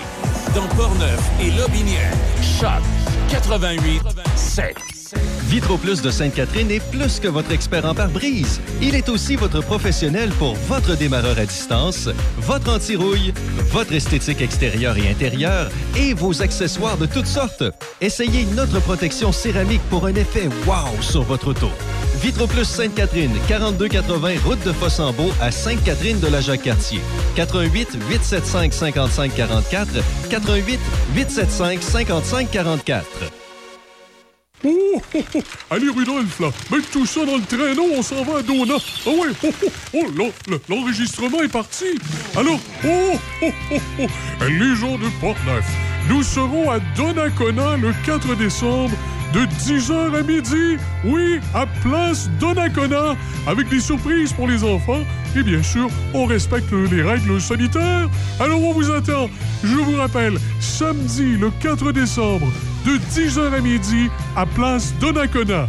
Dans Portneuf et Lobinière. Choc 88 7. Vitroplus de Sainte-Catherine est plus que votre expert en pare-brise. Il est aussi votre professionnel pour votre démarreur à distance, votre anti-rouille, votre esthétique extérieure et intérieure et vos accessoires de toutes sortes. Essayez notre protection céramique pour un effet wow sur votre auto. Vitroplus Sainte-Catherine, 4280 route de Fossambeau à Sainte-Catherine de la Jacques-Cartier. 88 875 55 44 88 875 55 44. Oh, oh, oh, allez, Rudolph, là, mets tout ça dans le traîneau, on s'en va à Dona. Ah ouais, oh, oh, oh, l'enregistrement est parti. Alors, oh, oh, oh, oh, les gens de Portneuf, nous serons à Donnacona le 4 décembre de 10h à midi. Oui, à Place Donnacona, avec des surprises pour les enfants et bien sûr, on respecte les règles sanitaires. Alors on vous attend. Je vous rappelle, samedi le 4 décembre, de 10h à midi, à Place Donnacona.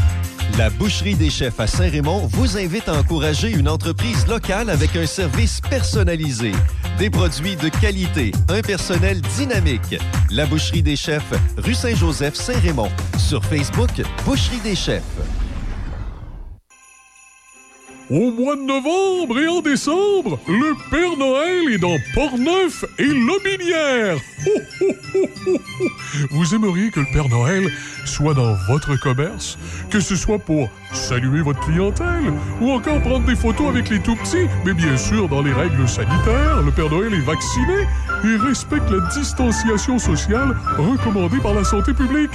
La Boucherie des Chefs à Saint-Raymond vous invite à encourager une entreprise locale avec un service personnalisé, des produits de qualité, un personnel dynamique. La Boucherie des Chefs, rue Saint-Joseph, Saint-Raymond. Sur Facebook, Boucherie des Chefs. Au mois de novembre et en décembre, le Père Noël est dans Portneuf et Lobinière. Vous aimeriez que le Père Noël soit dans votre commerce, que ce soit pour saluer votre clientèle ou encore prendre des photos avec les tout petits, mais bien sûr dans les règles sanitaires. Le Père Noël est vacciné et respecte la distanciation sociale recommandée par la santé publique.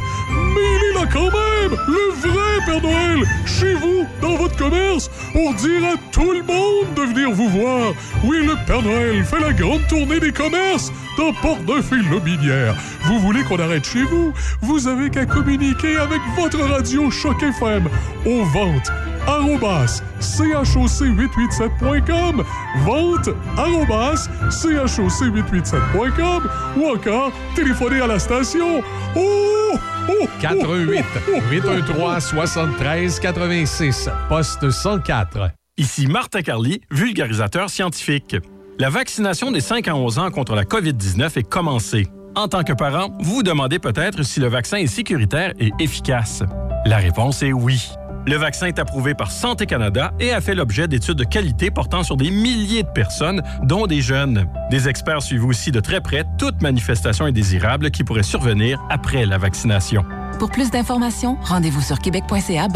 Mais il quand même, le vrai Père Noël, chez vous, dans votre commerce, pour dire à tout le monde de venir vous voir. Oui, le Père Noël fait la grande tournée des commerces dans Port-Neuf et Lobinière. Vous voulez qu'on arrête chez vous? Vous avez qu'à communiquer avec votre radio Choc FM aux ventes arrobas choc887.com vente arrobas choc887.com ou encore téléphoner à la station. Oh, oh, 88 813 73 86 poste 104. Ici Martin Carly, vulgarisateur scientifique. La vaccination des 5 à 11 ans contre la COVID-19 est commencée. En tant que parent, vous vous demandez peut-être si le vaccin est sécuritaire et efficace. La réponse est oui. Le vaccin est approuvé par Santé Canada et a fait l'objet d'études de qualité portant sur des milliers de personnes, dont des jeunes. Des experts suivent aussi de très près toute manifestation indésirable qui pourrait survenir après la vaccination. Pour plus d'informations, rendez-vous sur québec.ca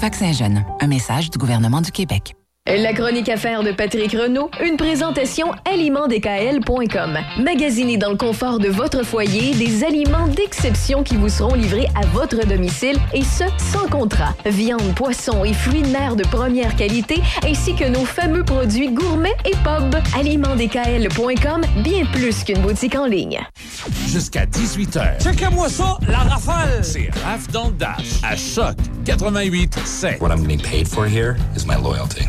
vaccin jeune. Un message du gouvernement du Québec. La chronique affaires de Patrick Renault, une présentation alimentdkl.com. Magasinez dans le confort de votre foyer des aliments d'exception qui vous seront livrés à votre domicile et ce, sans contrat. Viande, poisson et fruits de mer de première qualité ainsi que nos fameux produits gourmets et pub. alimentdkl.com, bien plus qu'une boutique en ligne. Jusqu'à 18h. Checkez-moi ça, la rafale! C'est Raph dans le Dash à Choc 88 7. What I'm getting paid for here is my loyalty.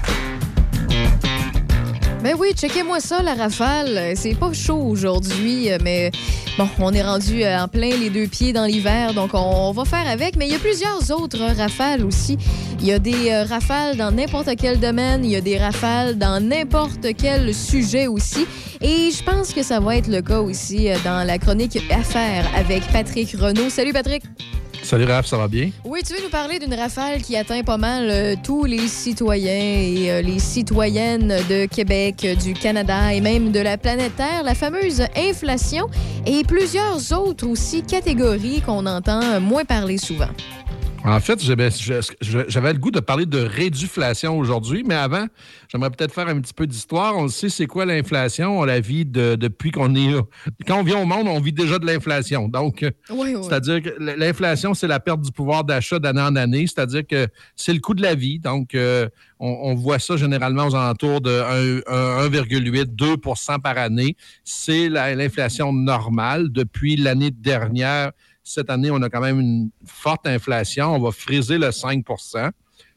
Ben oui, checkez-moi ça, la rafale. C'est pas chaud aujourd'hui, mais bon, on est rendu euh, en plein les deux pieds dans l'hiver, donc on va faire avec. Mais il y a plusieurs autres rafales aussi. Il y a des euh, rafales dans n'importe quel domaine, il y a des rafales dans n'importe quel sujet aussi. Et je pense que ça va être le cas aussi euh, dans la chronique Affaires avec Patrick Renault. Salut Patrick! Salut Raph, ça va bien? Oui, tu veux nous parler d'une rafale qui atteint pas mal euh, tous les citoyens et euh, les citoyennes de Québec, euh, du Canada et même de la planète Terre, la fameuse inflation et plusieurs autres aussi catégories qu'on entend moins parler souvent. En fait, j'avais le goût de parler de réduflation aujourd'hui, mais avant, j'aimerais peut-être faire un petit peu d'histoire. On le sait, c'est quoi l'inflation? On la vit de- depuis qu'on est. Quand on vient au monde, on vit déjà de l'inflation. Donc, Oui, oui. c'est-à-dire que l'inflation, c'est la perte du pouvoir d'achat d'année en année. C'est-à-dire que c'est le coût de la vie. Donc, euh, on, on voit ça généralement aux alentours de un- un 1,8-2% par année. C'est la- l'inflation normale. Depuis l'année dernière, cette année, on a quand même une forte inflation. On va friser le 5%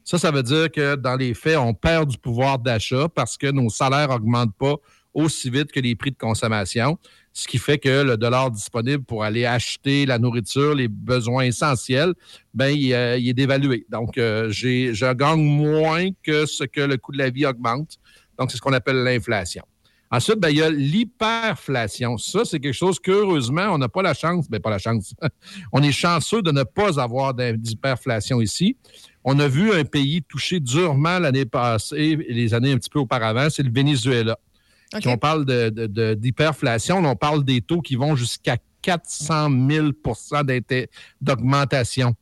Ça, ça veut dire que dans les faits, on perd du pouvoir d'achat parce que nos salaires n'augmentent pas aussi vite que les prix de consommation, ce qui fait que le dollar disponible pour aller acheter la nourriture, les besoins essentiels, ben, il, euh, est dévalué. Donc, euh, je gagne moins que ce que le coût de la vie augmente. Donc, c'est ce qu'on appelle l'inflation. Ensuite, ben, il y a l'hyperflation. Ça, c'est quelque chose qu'heureusement, on n'a pas la chance, ben pas la chance, on est chanceux de ne pas avoir d'hyperflation ici. On a vu un pays touché durement l'année passée et les années un petit peu auparavant, c'est le Venezuela. OK. Quand on parle de- de- de- d'hyperflation, on parle des taux qui vont jusqu'à 400 000 d'inté- d'augmentation.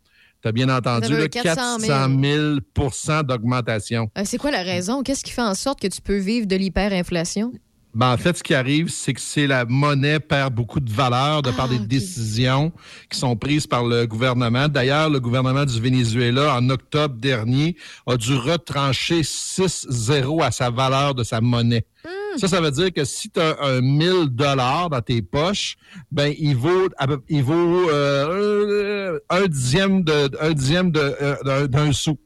Tu as bien entendu, là, 400 400 000% d'augmentation. Euh, c'est quoi la raison? Qu'est-ce qui fait en sorte que tu peux vivre de l'hyperinflation? Ben, en fait, ce qui arrive, c'est que c'est la monnaie perd beaucoup de valeur de Ah, par des décisions qui sont prises par le gouvernement. D'ailleurs, le gouvernement du Venezuela, en octobre dernier, a dû retrancher 6-0 à sa valeur de sa monnaie. Hmm. Ça, ça veut dire que si tu as un 1000 dollars dans tes poches, ben il vaut, il vaut euh, un dixième de, un dixième de, euh, d'un sou.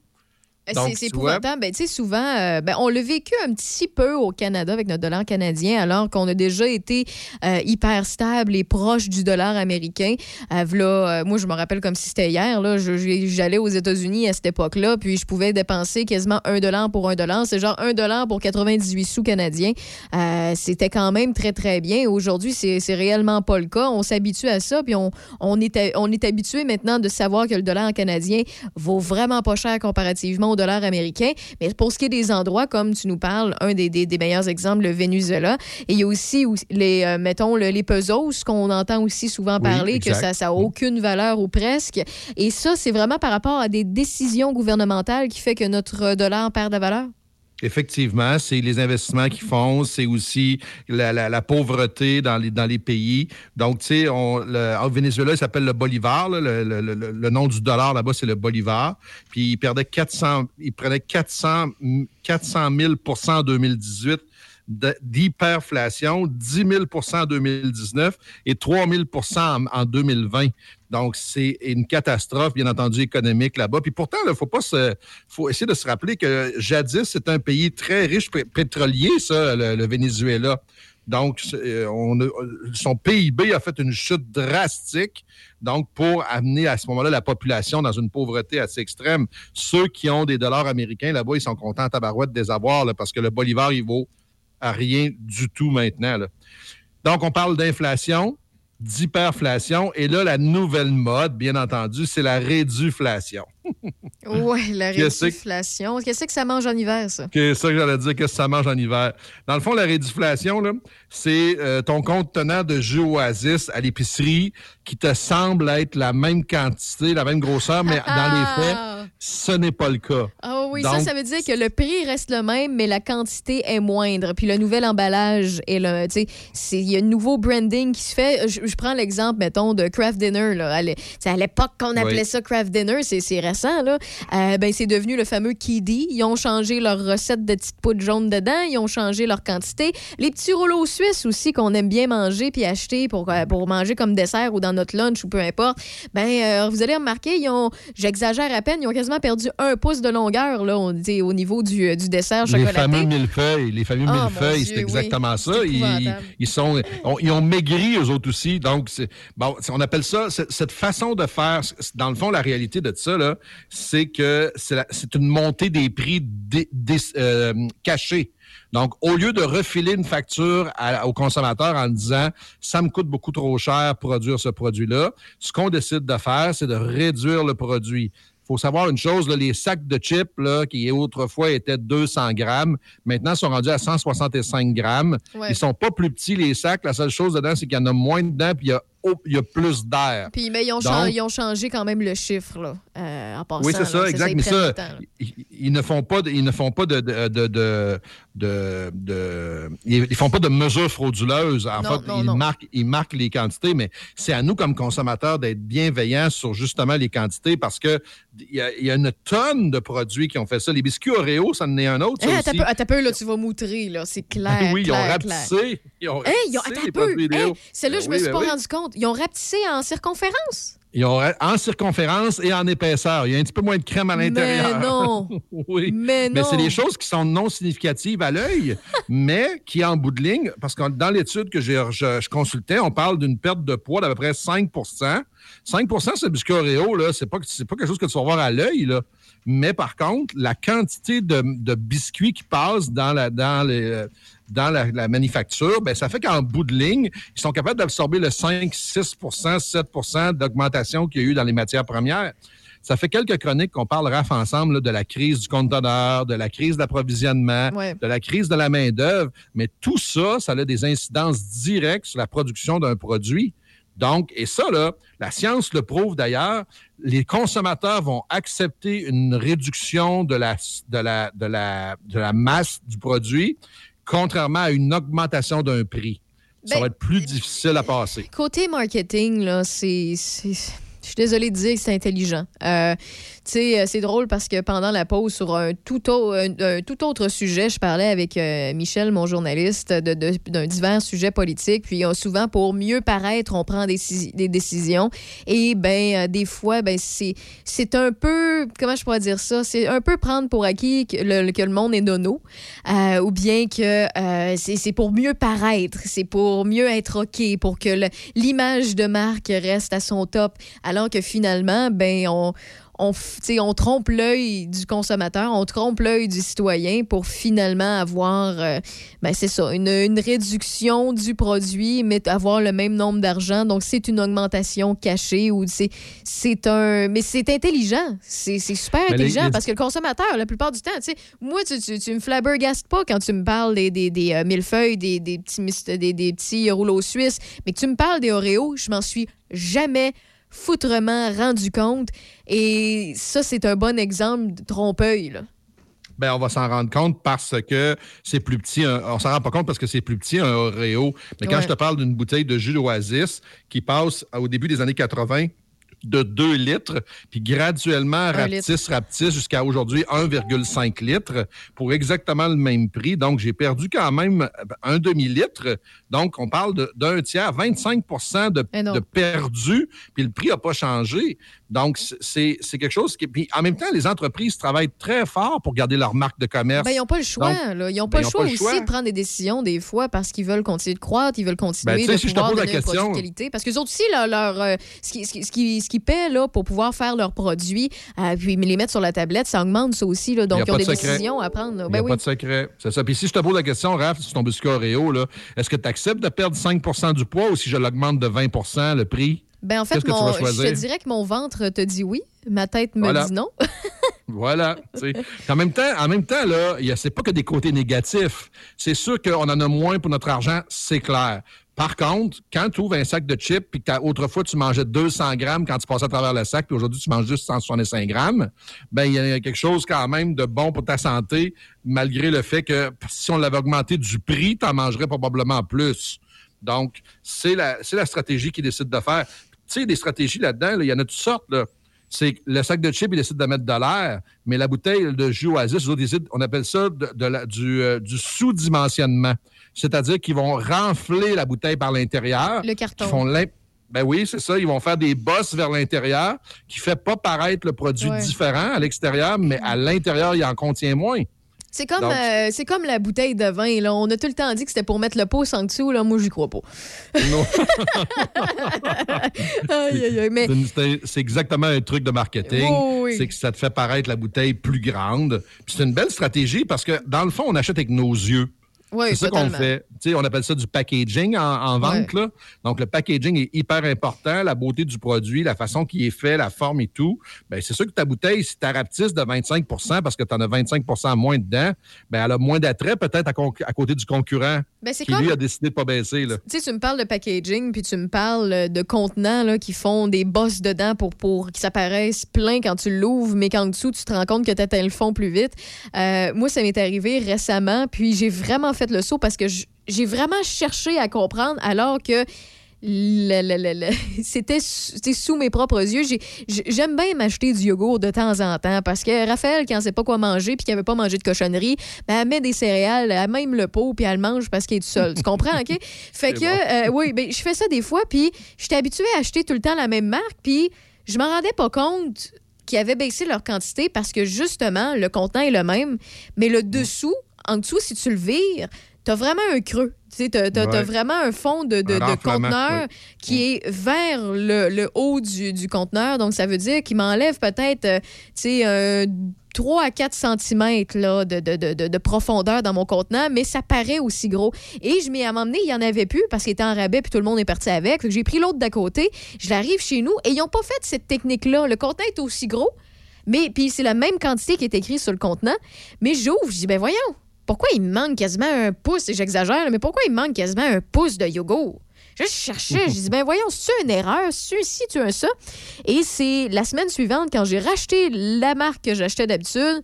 Euh, C'est épouvantable. Ben, tu sais, souvent, euh, ben, on l'a vécu un petit peu au Canada avec notre dollar canadien, alors qu'on a déjà été euh, hyper stable et proche du dollar américain. Euh, euh, moi, je me rappelle comme si c'était hier. Là, j'allais aux États-Unis à cette époque-là, puis je pouvais dépenser quasiment un dollar pour un dollar. C'est genre un dollar pour 98 sous canadiens. C'était quand même très, très bien. Aujourd'hui, c'est c'est réellement pas le cas. On s'habitue à ça, puis on, on est, on est habitué maintenant de savoir que le dollar canadien vaut vraiment pas cher comparativement au dollar américain. Mais pour ce qui est des endroits, comme tu nous parles, un des, des- des meilleurs exemples, le Venezuela, et il y a aussi les, euh, mettons, le- les pesos, qu'on entend aussi souvent Oui, parler, que ça n'a aucune valeur ou presque. Et ça, c'est vraiment par rapport à des décisions gouvernementales qui fait que notre dollar perd de valeur? Effectivement, c'est les investissements qu'ils font, c'est aussi la, la- pauvreté dans les, dans les pays. Donc, tu sais, au Venezuela, il s'appelle le bolivar. le, le- le- le nom du dollar là-bas, c'est le bolivar. Puis, il perdait 400, il prenait 400, 400 000 en 2018 de- d'hyperflation, 10 000% en 2019 et 3 000 en, en 2020. Donc, c'est une catastrophe, bien entendu, économique là-bas. Puis pourtant, il faut pas se, faut essayer de se rappeler que jadis, c'est un pays très riche pé- pétrolier, ça, le, Venezuela. Donc, euh, son PIB a fait une chute drastique. Donc, pour amener à ce moment-là la population dans une pauvreté assez extrême, ceux qui ont des dollars américains là-bas, ils sont contents à tabarouette de les avoir parce que le bolivar, il vaut à rien du tout maintenant. Donc, on parle d'inflation, d'hyperflation, et là, la nouvelle mode, bien entendu, c'est la réduflation. Oui, la Qu'est-ce que- réduflation. Qu'est-ce que ça mange en hiver, ça? C'est ça que j'allais dire, qu'est-ce que ça mange en hiver? Dans le fond, la réduflation, c'est euh, ton compte tenant de jus Oasis à l'épicerie qui te semble être la même quantité, la même grosseur, mais dans les faits, ce n'est pas le cas. Ah oui, ça, Donc, ça veut dire que le prix reste le même, mais la quantité est moindre. Puis le nouvel emballage est le. Tu sais, il y a un nouveau branding qui se fait. Je, je prends l'exemple, mettons, de Craft Dinner. Là. À l'époque qu'on appelait Oui. ça Craft Dinner, c'est c'est récent. Là. Euh, ben, c'est devenu le fameux Kiddy. Ils ont changé leur recette de petites poudres jaunes dedans. Ils ont changé leur quantité. Les petits rouleaux suisses aussi qu'on aime bien manger puis acheter pour, euh, pour manger comme dessert ou dans notre lunch ou peu importe. Ben, euh, vous allez remarquer, ils ont, j'exagère à peine, ils ont quasiment perdu un pouce de longueur là, on dit, au niveau du, euh, du dessert Les chocolaté. fameux millefeuilles, les fameux Ah, millefeuilles, c'est exactement oui. ça. Ils, ils sont, on- ils ont maigri eux autres aussi. Donc, bon, on appelle ça cette, façon de faire. Dans le fond, la réalité de ça là, c'est que c'est une montée des prix dé- dé- euh, cachés. Donc, au lieu de refiler une facture à- au consommateur en disant ça me coûte beaucoup trop cher produire ce produit-là, ce qu'on décide de faire, c'est de réduire le produit. Il faut savoir une chose, là, les sacs de chips, là, qui autrefois étaient 200 grammes, maintenant sont rendus à 165 grammes. Ouais. Ils sont pas plus petits, les sacs. La seule chose dedans, c'est qu'il y en a moins dedans, puis il y a, il y a plus d'air. Puis mais ils ont, Donc- chan- ils ont changé quand même le chiffre là, euh, en passant. Oui, c'est ça, exact. Mais ça, ils, ils ne font pas de, ils ne font pas de, de, de, de, de- de- ils font pas de mesures frauduleuses. En Non, fait, non, ils non. marquent, ils marquent les quantités, mais c'est à nous comme consommateurs d'être bienveillants sur justement les quantités parce que il y, a, il y a une tonne de produits qui ont fait ça. Les biscuits Oreo, ça en est un autre. Hein, attends aussi. Un peu, là, tu vas moutrer, là. C'est clair. oui, ils ont clair, rapetissé. Ils ont Hein, ils ont, rapetissé. Hein, Celle-là, Ben je me oui, suis ben pas oui. rendu compte. Ils ont rapetissé en circonférence. Ils ont en circonférence et en épaisseur. Il y a un petit peu moins de crème à l'intérieur. Mais non. oui. Mais non. c'est des choses qui sont non significatives à l'œil, mais qui, en bout de ligne, parce que dans l'étude que je, je consultais, on parle d'une perte de poids d'à peu près 5% 5 c'est le biscuit Oreo, là, c'est pas, c'est pas quelque chose que tu vas voir à l'œil, là. Mais par contre, la quantité de, de biscuits qui passent dans, la, dans, les, dans la, la manufacture, ben, ça fait qu'en bout de ligne, ils sont capables d'absorber le 5, 6% 7% d'augmentation qu'il y a eu dans les matières premières. Ça fait quelques chroniques qu'on parle RAF ensemble là, de la crise du conteneur, de la crise d'approvisionnement, Ouais. de la crise de la main-d'œuvre. Mais tout ça, ça a des incidences directes sur la production d'un produit. Donc, et ça, là, la science le prouve d'ailleurs, les consommateurs vont accepter une réduction de la, de la, de la, de la masse du produit, contrairement à une augmentation d'un prix. Ça Ben, va être plus difficile à passer. Côté marketing, là, c'est. Je suis désolée de dire que c'est intelligent. Euh, euh, c'est drôle parce que pendant la pause, sur un tout, autre sujet, je parlais avec euh, Michel, mon journaliste, de- de- d'un divers sujet politique. Puis souvent, pour mieux paraître, on prend des, déci- des décisions. Et ben, euh, des fois, ben, c'est un peu. Comment je pourrais dire ça? C'est un peu prendre pour acquis que le, monde est nono. Euh, ou bien que c'est pour mieux paraître, c'est pour mieux être OK, pour que l'image de marque reste à son top, alors que finalement, ben, on, on, on trompe l'œil du consommateur, on trompe l'œil du citoyen pour finalement avoir, euh, ben, c'est ça, une, une réduction du produit, mais avoir le même nombre d'argent. Donc, c'est une augmentation cachée ou c'est un. Mais c'est intelligent. C'est super Mais intelligent les- parce que le consommateur, la plupart du temps, tu sais, moi, tu, tu, tu me flabbergastes pas quand tu me parles des, des, des euh, millefeuilles, des, des, petits, des, des petits rouleaux suisses, mais que tu me parles des Oreos, je m'en suis jamais foutrement rendu compte. Et ça, c'est un bon exemple de trompe-œil. là. Ben, on va s'en rendre compte parce que c'est plus petit. un- on s'en rend pas compte parce que c'est plus petit un Oreo. Mais quand Ouais. je te parle d'une bouteille de jus d'Oasis qui passe au début des années 80 de 2 litres, puis graduellement rapetisse, rapetisse jusqu'à aujourd'hui 1,5 litres pour exactement le même prix. Donc, j'ai perdu quand même un demi-litre. Donc, on parle d'un tiers, 25 de, Énorme. de perdu, puis le prix n'a pas changé. Donc, c'est quelque chose qui... Puis en même temps, les entreprises travaillent très fort pour garder leur marque de commerce. Ben, ils n'ont pas le choix. Donc, là. Ils n'ont ben, pas le choix pas aussi choix. de prendre des décisions des fois parce qu'ils veulent continuer de croître, ils veulent continuer Ben, de si je te pouvoir pose la question- de qualité. Parce que autres aussi, leur, leur, euh, ce qui, ce qui, ce qui, ce qui paie là, pour pouvoir faire leurs produits, euh, puis les mettre sur la tablette, ça augmente ça aussi. Là. Donc, Il ils ont des secret. décisions à prendre. là. Il n'y a oui. pas de secret. C'est ça. Puis si je te pose la question, Raph, sur ton biscuit Oreo, est-ce que tu de perdre 5% du poids ou si je l'augmente de 20% le prix? Ben, en fait, mon- vas je te dirais que mon ventre te dit oui, ma tête me Voilà. dit non. Voilà. en même temps, en même temps, là, c'est pas que des côtés négatifs. C'est sûr qu'on en a moins pour notre argent, c'est clair. Par contre, quand tu ouvres un sac de chips, puis que autrefois tu mangeais 200 grammes quand tu passais à travers le sac, puis aujourd'hui tu manges juste 165 grammes, ben il y a quelque chose quand même de bon pour ta santé, malgré le fait que si on l'avait augmenté du prix, tu en mangerais probablement plus. Donc, c'est la, stratégie qu'ils décident de faire. Tu sais, des stratégies là-dedans, là, il y en a toutes sortes. C'est le sac de chips, ils décident de mettre de l'air, mais la bouteille de jus Oasis, on appelle ça euh, du sous-dimensionnement. C'est-à-dire qu'ils vont renfler la bouteille par l'intérieur. Le carton. Font ben oui, c'est ça. Ils vont faire des bosses vers l'intérieur qui ne fait pas paraître le produit Ouais. différent à l'extérieur, mais à l'intérieur, il en contient moins. C'est comme, euh, c'est comme la bouteille de vin. Là. On a tout le temps dit que c'était pour mettre le pouce en dessous. Là. Moi, j'y crois pas. Non. Mais C'est exactement un truc de marketing. Oui, oui. C'est que ça te fait paraître la bouteille plus grande. C'est une belle stratégie parce que, dans le fond, on achète avec nos yeux. Oui, c'est ça qu'on fait. Tu sais, on appelle ça du packaging en, en vente. Là. Donc, le packaging est hyper important. La beauté du produit, la façon qu'il est fait, la forme et tout. Ben, c'est sûr que ta bouteille, si tu rapetisses de 25% parce que tu en as 25% moins dedans, ben, elle a moins d'attrait peut-être à côté du concurrent Ben, qui, comme- lui, a décidé de pas baisser. Là. Tu sais, tu me parles de packaging, puis tu me parles de contenants là, qui font des bosses dedans pour, pour qu'ils s'apparaissent plein quand tu l'ouvres, mais qu'en dessous, tu te rends compte que tu atteins le fond plus vite. Euh, moi, ça m'est arrivé récemment, puis j'ai vraiment fait le saut parce que j'ai vraiment cherché à comprendre alors que c'était sous mes propres yeux. J'ai- j'ai- J'aime bien m'acheter du yogourt de temps en temps parce que Raphaël, quand elle sait pas quoi manger puis qu'elle veut pas manger de cochonnerie, ben, elle met des céréales, elle même le pot puis elle le mange parce qu'elle est seule. Tu comprends, OK? Fait que, euh, oui, ben, je fais ça des fois puis j'étais habituée à acheter tout le temps la même marque puis je m'en rendais pas compte qu'ils avaient baissé leur quantité parce que justement, le contenant est le même, mais le dessous, en dessous, si tu le vires, t'as vraiment un creux. Tu sais, t'as, t'as- t'as Ouais. vraiment un fond de, de, conteneur oui. qui est vers le, le haut du, du conteneur. Donc, ça veut dire qu'il m'enlève peut-être, euh, tu sais, euh, 3 à 4 cm là, de, de- de- de- de profondeur dans mon contenant, mais ça paraît aussi gros. Et je m'y ai emmené, il n'y en avait plus parce qu'il était en rabais puis tout le monde est parti avec. J'ai pris l'autre d'à côté, je l'arrive chez nous et ils n'ont pas fait cette technique-là. Le contenant est aussi gros, mais puis c'est la même quantité qui est écrite sur le contenant, mais j'ouvre, je dis, ben voyons, pourquoi il manque quasiment un pouce, et j'exagère, mais pourquoi il manque quasiment un pouce de yogourt? Je cherchais, je dis, ben voyons, c'est une erreur, c'est ci, tu as ça. Et c'est la semaine suivante, quand j'ai racheté la marque que j'achetais d'habitude,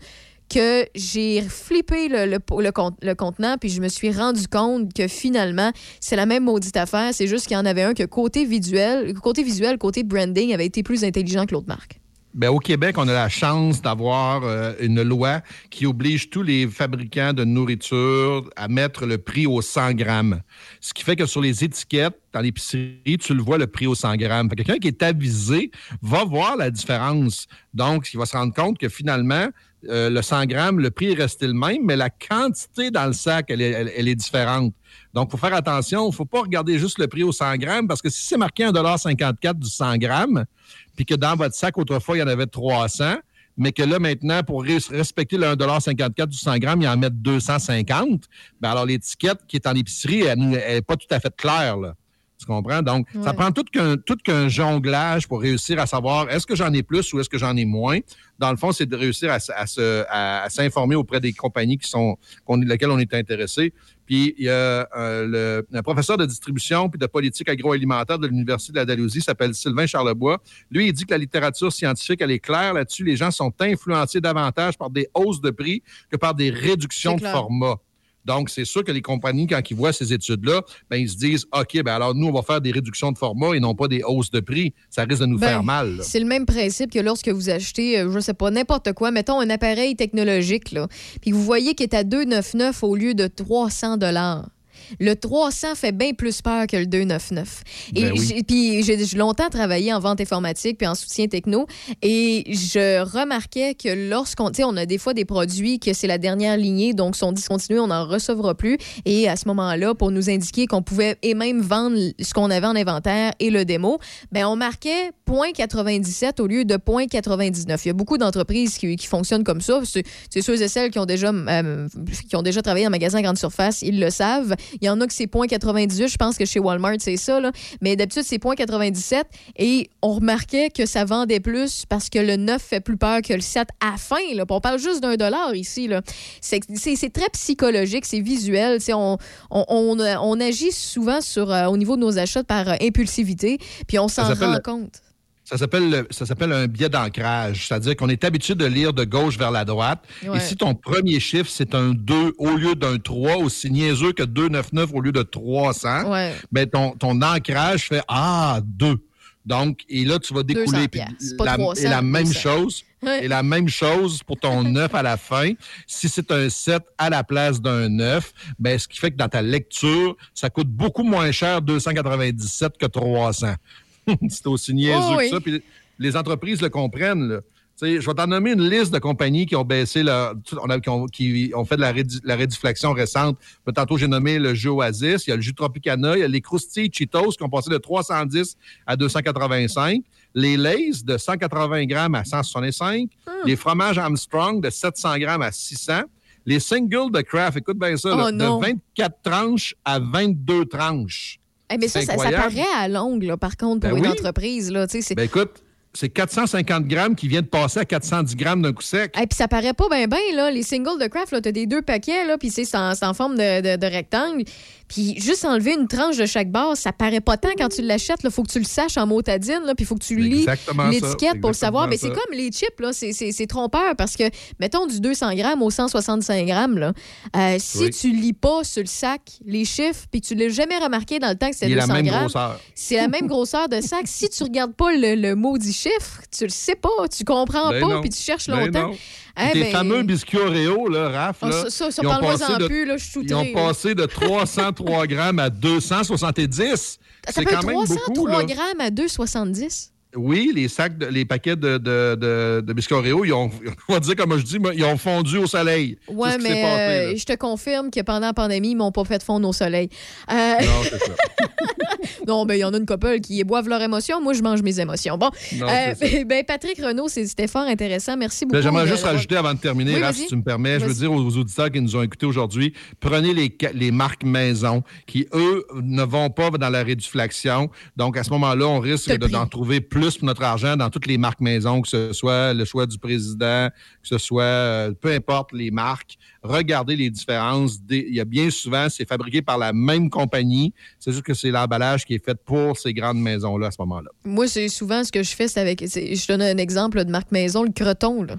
que j'ai flippé le contenant, puis je me suis rendu compte que finalement, c'est la même maudite affaire. C'est juste qu'il y en avait un que côté visuel, côté visuel, côté branding avait été plus intelligent que l'autre marque. Ben, au Québec, on a la chance d'avoir euh, une loi qui oblige tous les fabricants de nourriture à mettre le prix au 100 grammes. Ce qui fait que sur les étiquettes, dans l'épicerie, tu le vois le prix au 100 grammes. Quelqu'un qui est avisé va voir la différence. Donc, il va se rendre compte que finalement, euh, le 100 grammes, le prix est resté le même, mais la quantité dans le sac, elle est, elle- elle est différente. Donc, il faut faire attention. Il ne faut pas regarder juste le prix au 100 grammes parce que si c'est marqué 1,54 du 100 grammes, puis que dans votre sac, autrefois, il y en avait 300, mais que là, maintenant, pour res- respecter le 1,54 du 100 grammes, il en met 250, ben alors l'étiquette qui est en épicerie, elle n'est pas tout à fait claire. Là. Comprends? Donc, ça prend tout qu'un tout qu'un jonglage pour réussir à savoir est-ce que j'en ai plus ou est-ce que j'en ai moins. Dans le fond, c'est de réussir à, se- à- à s'informer auprès des compagnies qui sont, qu'on- lesquelles on est intéressé. Puis, il y a euh, le, un professeur de distribution puis de politique agroalimentaire de l'Université de la Dalhousie, s'appelle Sylvain Charlebois. Lui, il dit que la littérature scientifique, elle est claire là-dessus. Les gens sont influencés davantage par des hausses de prix que par des réductions de format. Donc, c'est sûr que les compagnies, quand ils voient ces études-là, ben, ils se disent OK, ben alors nous, on va faire des réductions de format et non pas des hausses de prix. Ça risque de nous Ben, faire mal. C'est le même principe que lorsque vous achetez, euh, je sais pas, n'importe quoi, mettons un appareil technologique, là, puis vous voyez qu'il est à 2,99 au lieu de 300 dollars. Le 300 fait bien plus peur que le 2,99. Et Ben oui. puis j'ai longtemps travaillé en vente informatique puis en soutien techno et je remarquais que lorsqu'on, tu sais, on a des fois des produits que c'est la dernière lignée, donc sont discontinués, on n'en recevra plus. Et à ce moment-là, pour nous indiquer qu'on pouvait et même vendre ce qu'on avait en inventaire et le démo, ben on marquait 0.97 au lieu de 0.99. Il y a beaucoup d'entreprises qui, qui fonctionnent comme ça. C'est ceux et celles qui ont déjà euh, qui ont déjà travaillé en magasin à grande surface, ils le savent. Il y en a que c'est 0.98, je pense que chez Walmart c'est ça là. mais d'habitude c'est 0.97 et on remarquait que ça vendait plus parce que le 9 fait plus peur que le 7 à fin là. On parle juste d'un dollar ici. C'est très psychologique, c'est visuel, on, on, on, on agit souvent sur euh, au niveau de nos achats par euh, impulsivité, puis on s'en rend compte. Ça s'appelle, le- ça s'appelle un biais d'ancrage. C'est-à-dire qu'on est habitué de lire de gauche vers la droite. Ouais. Et si ton premier chiffre, c'est un 2 au lieu d'un 3, aussi niaiseux que 299 au lieu de 300, Ouais. ben ton, ton ancrage fait Ah, 2. Donc, et là, tu vas 200 découler. La, 300, et la même 200. chose. Ouais. Et la même chose pour ton 9 à la fin. Si c'est un 7 à la place d'un 9, ben, ce qui fait que dans ta lecture, ça coûte beaucoup moins cher 297 que 300. c'est aussi niaiseux Oh oui. que ça. Puis les entreprises le comprennent. là. Tu sais, je vais t'en nommer une liste de compagnies qui ont baissé leur, on a- qui, ont, qui ont fait de la, rédi- la réduflexion récente. Mais Tantôt, j'ai nommé le jus Oasis, il y a le jus Tropicana, il y a les croustilles Cheetos qui ont passé de 310 à 285, les Lays de 180 grammes à 165, les fromages Armstrong de 700 grammes à 600, les singles de Kraft, écoute bien ça, Oh là, de 24 tranches à 22 tranches. Eh, mais ça, ça, paraît à l'ongle, là, par contre, pour Ben une oui. entreprise. Là, Ben écoute, c'est 450 grammes qui vient de passer à 410 grammes d'un coup sec. Et puis ça paraît pas bien, bien, là. Les singles de Kraft, là, t'as des deux paquets, là, puis c'est en, forme de, de- de rectangle. Puis juste enlever une tranche de chaque base, ça paraît pas tant quand tu l'achètes. Il faut que tu le saches en motadine, là, puis il faut que tu lis l'étiquette pour le savoir. Mais c'est comme les chips, là. C'est- trompeur parce que, mettons, du 200 grammes au 165 grammes, là. euh, si Oui. tu lis pas sur le sac les chiffres, puis tu l'as jamais remarqué dans le temps que c'était Il est la 200 même grammes, grosseur. c'est la même grosseur de sac. si tu regardes pas le, le maudit chiffre, tu le sais pas, tu comprends Ben pas, puis tu cherches Ben longtemps. non. Eh Tes ben- fameux biscuits Oreo, là, Raph, Ah, là, ça, ça, ça, ils ont passé de- plus, là, je suis Ils ont passé de 303 grammes à 270. Ça beaucoup, 303 là. grammes à 2,70. Oui, les sacs, de- les paquets de, de, de, de biscuits Oreo, ils ont, on va dire comme je dis, ils ont fondu au soleil. S'est mais passé, euh, je te confirme que pendant la pandémie, ils m'ont pas fait fondre au soleil. Euh, Non, c'est ça. Non, ben il y en a une couple qui boivent leurs émotions. Moi, je mange mes émotions. Bon, Non, euh, ben, Patrick Renaud, c'est- c'était fort intéressant. Merci beaucoup. Ben, J'aimerais de- juste rajouter avant de terminer, Oui, Raph, si tu me permets, je veux dire aux auditeurs qui nous ont écoutés aujourd'hui, prenez les, les marques maison qui, eux, ne vont pas dans la réduflexion. Donc, à ce moment-là, on risque d'en trouver plus pour notre argent dans toutes les marques maison, que ce soit le choix du président, que ce soit, euh, peu importe les marques. Regardez les différences. Il y a bien souvent, c'est fabriqué par la même compagnie. C'est juste que c'est l'emballage qui est fait pour ces grandes maisons-là à ce moment-là. Moi, c'est souvent ce que je fais, c'est avec. Je donne un exemple de marque maison, le croton. Là.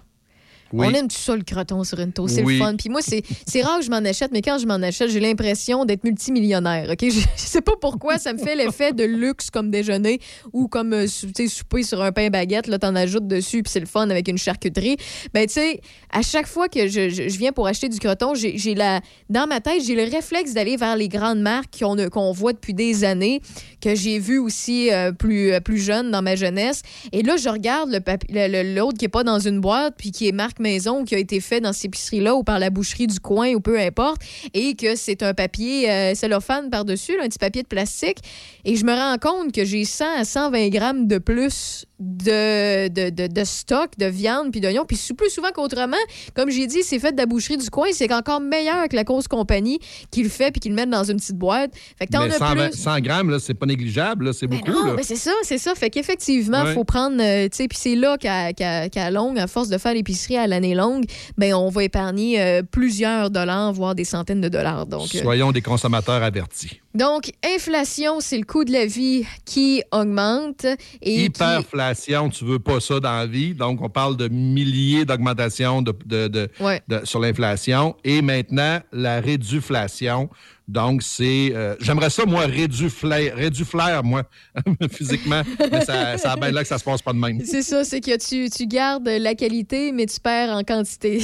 Oui. On aime tout ça, le croton sur une toast. C'est Oui. le fun. Puis moi, c'est rare que je m'en achète, mais quand je m'en achète, j'ai l'impression d'être multimillionnaire. OK? Je, je sais pas pourquoi, ça me fait l'effet de luxe comme déjeuner ou comme euh, souper sur un pain baguette. Là, t'en ajoutes dessus, puis c'est le fun avec une charcuterie. Ben, tu sais, à chaque fois que je, je- je viens pour acheter du croton, j'ai la. Dans ma tête, j'ai le réflexe d'aller vers les grandes marques qu'on qu'on voit depuis des années, que j'ai vu aussi euh, plus, euh, plus jeune dans ma jeunesse. Et là, je regarde le papi- le- le- l'autre qui est pas dans une boîte, puis qui est marque maison, qui a été fait dans cette épicerie-là ou par la boucherie du coin ou peu importe, et que c'est un papier euh, cellophane par-dessus, un petit papier de plastique. Et je me rends compte que j'ai 100 à 120 grammes de plus de, de, de- de stock, de viande puis d'oignons. Puis plus souvent qu'autrement, comme j'ai dit, c'est fait de la boucherie du coin. C'est encore meilleur que la cause compagnie qui le fait puis qui le met dans une petite boîte. Fait que t'en Mais as 120 plus. 100 grammes, là, c'est pas négligeable, là, c'est beaucoup. Non, là. mais c'est ça, c'est ça. Fait qu'effectivement, il Ouais. faut prendre, euh, tu sais, puis c'est là qu'à qu'à- qu'à longue, à force de faire l'épicerie à l'année longue, ben on va épargner euh, plusieurs dollars, voire des centaines de dollars. Donc, euh, Soyons des consommateurs avertis. Donc inflation, c'est le coût de la vie qui augmente et qui- Hyperflation, tu veux pas ça dans la vie. Donc, on parle de milliers d'augmentations de, de- de- Ouais. de- sur l'inflation. Et maintenant, la réduflation. Donc, c'est. euh, J'aimerais ça, moi, réduflaire, réduflaire, moi, physiquement. Mais ça, ça a bien là que ça se passe pas de même. C'est ça, c'est que tu, tu gardes la qualité, mais tu perds en quantité.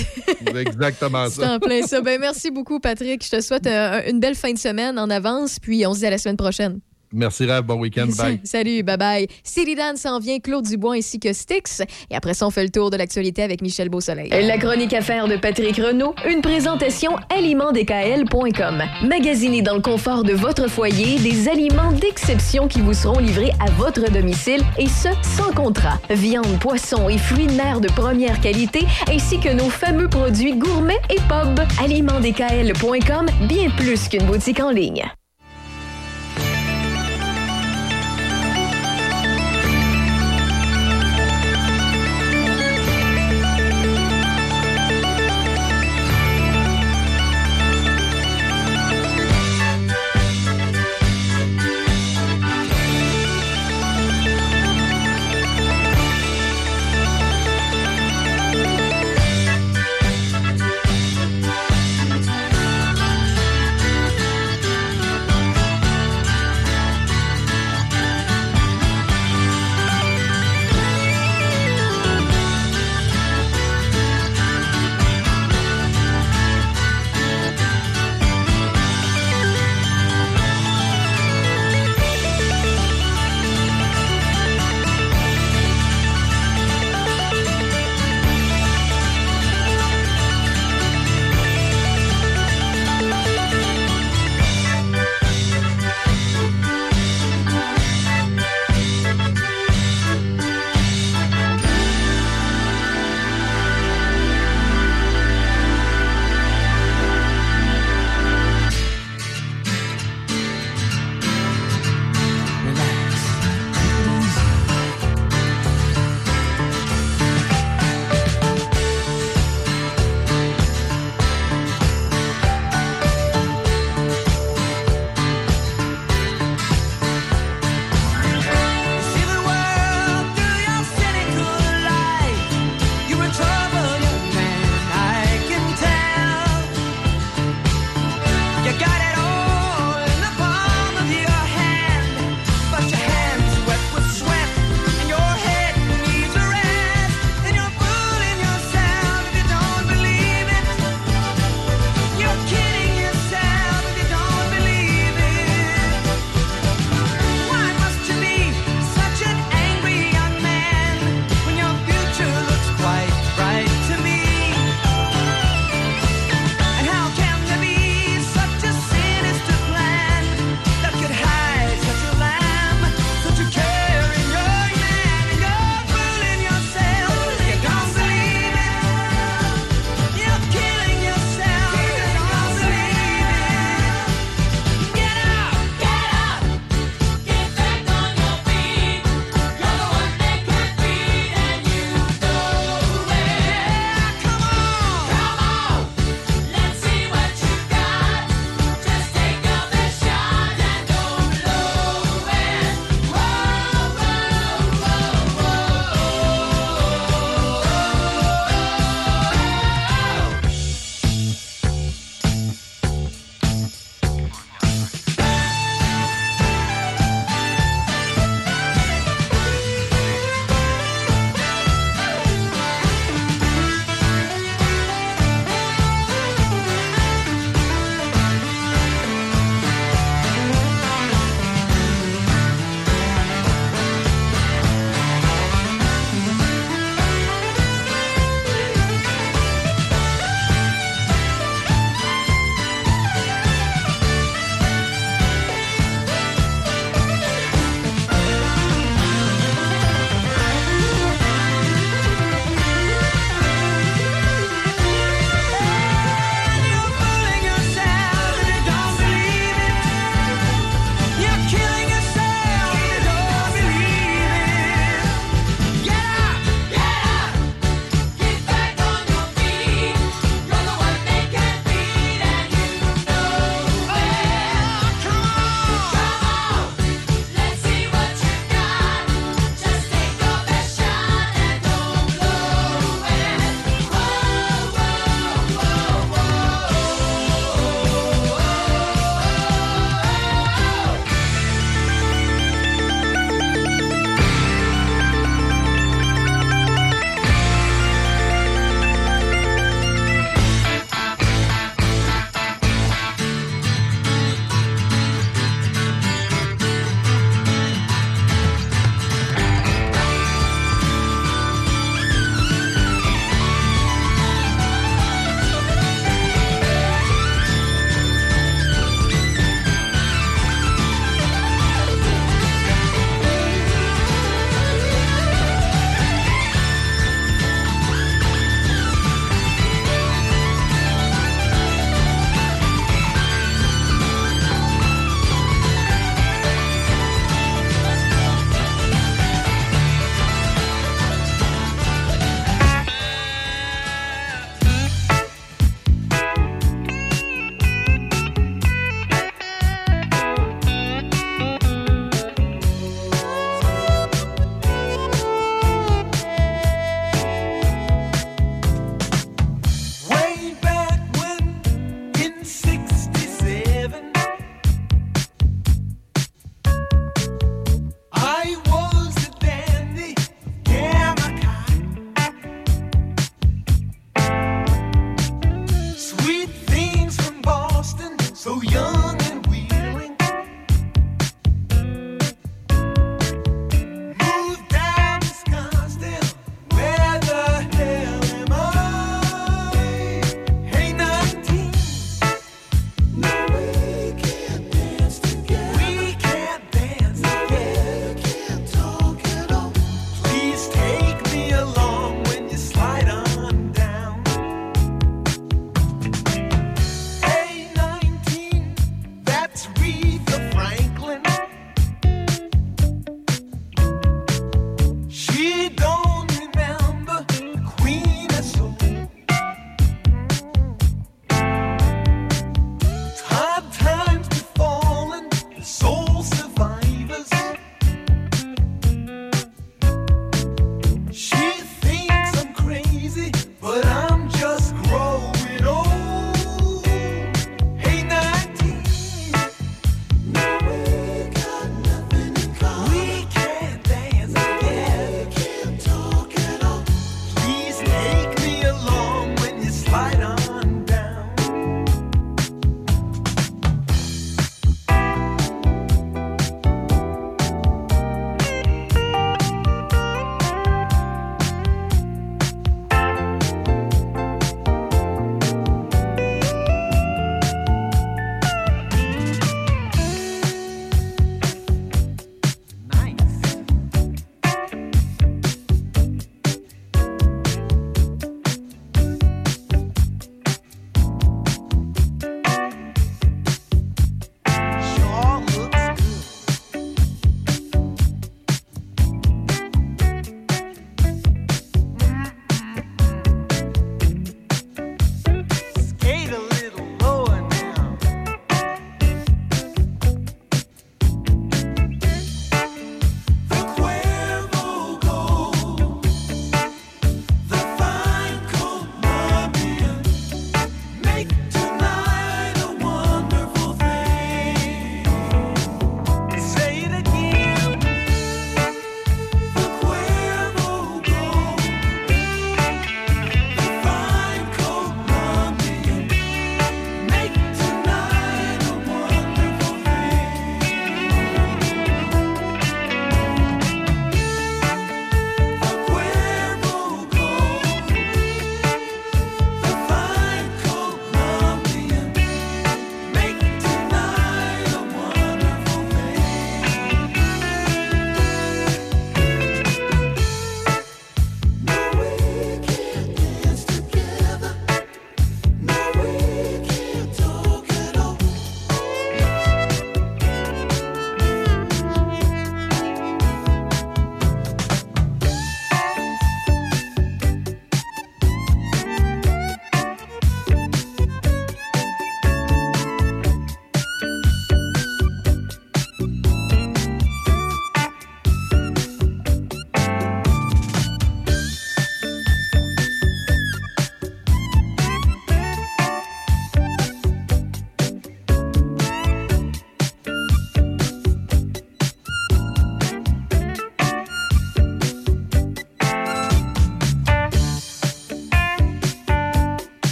Exactement C'est ça. en plein ça. Ben, merci beaucoup, Patrick. Je te souhaite euh, une belle fin de semaine en avance, puis on se dit à la semaine prochaine. Merci, Rêve. Bon week-end. Bye. Salut, bye bye. Dan s'en vient, Claude Dubois ainsi que Styx. Et après ça, on fait le tour de l'actualité avec Michel Beausoleil. La chronique affaires de Patrick Renault, une présentation alimentdkl.com. Magasinez dans le confort de votre foyer des aliments d'exception qui vous seront livrés à votre domicile et ce, sans contrat. Viande, poisson et fruits de mer de première qualité ainsi que nos fameux produits gourmets et pub. alimentdkl.com, bien plus qu'une boutique en ligne.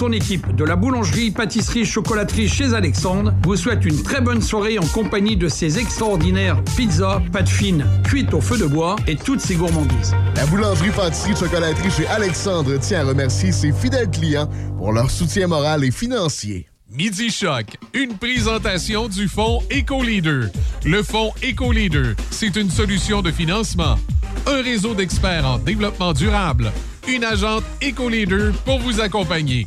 Son équipe de la boulangerie, pâtisserie, chocolaterie chez Alexandre vous souhaitent une très bonne soirée en compagnie de ses extraordinaires pizzas, pâtes fines, cuites au feu de bois et toutes ses gourmandises. La boulangerie, pâtisserie, chocolaterie chez Alexandre tient à remercier ses fidèles clients pour leur soutien moral et financier. Midi Choc, une présentation du fonds EcoLeader. Le fonds EcoLeader, c'est une solution de financement, un réseau d'experts en développement durable, une agente EcoLeader pour vous accompagner.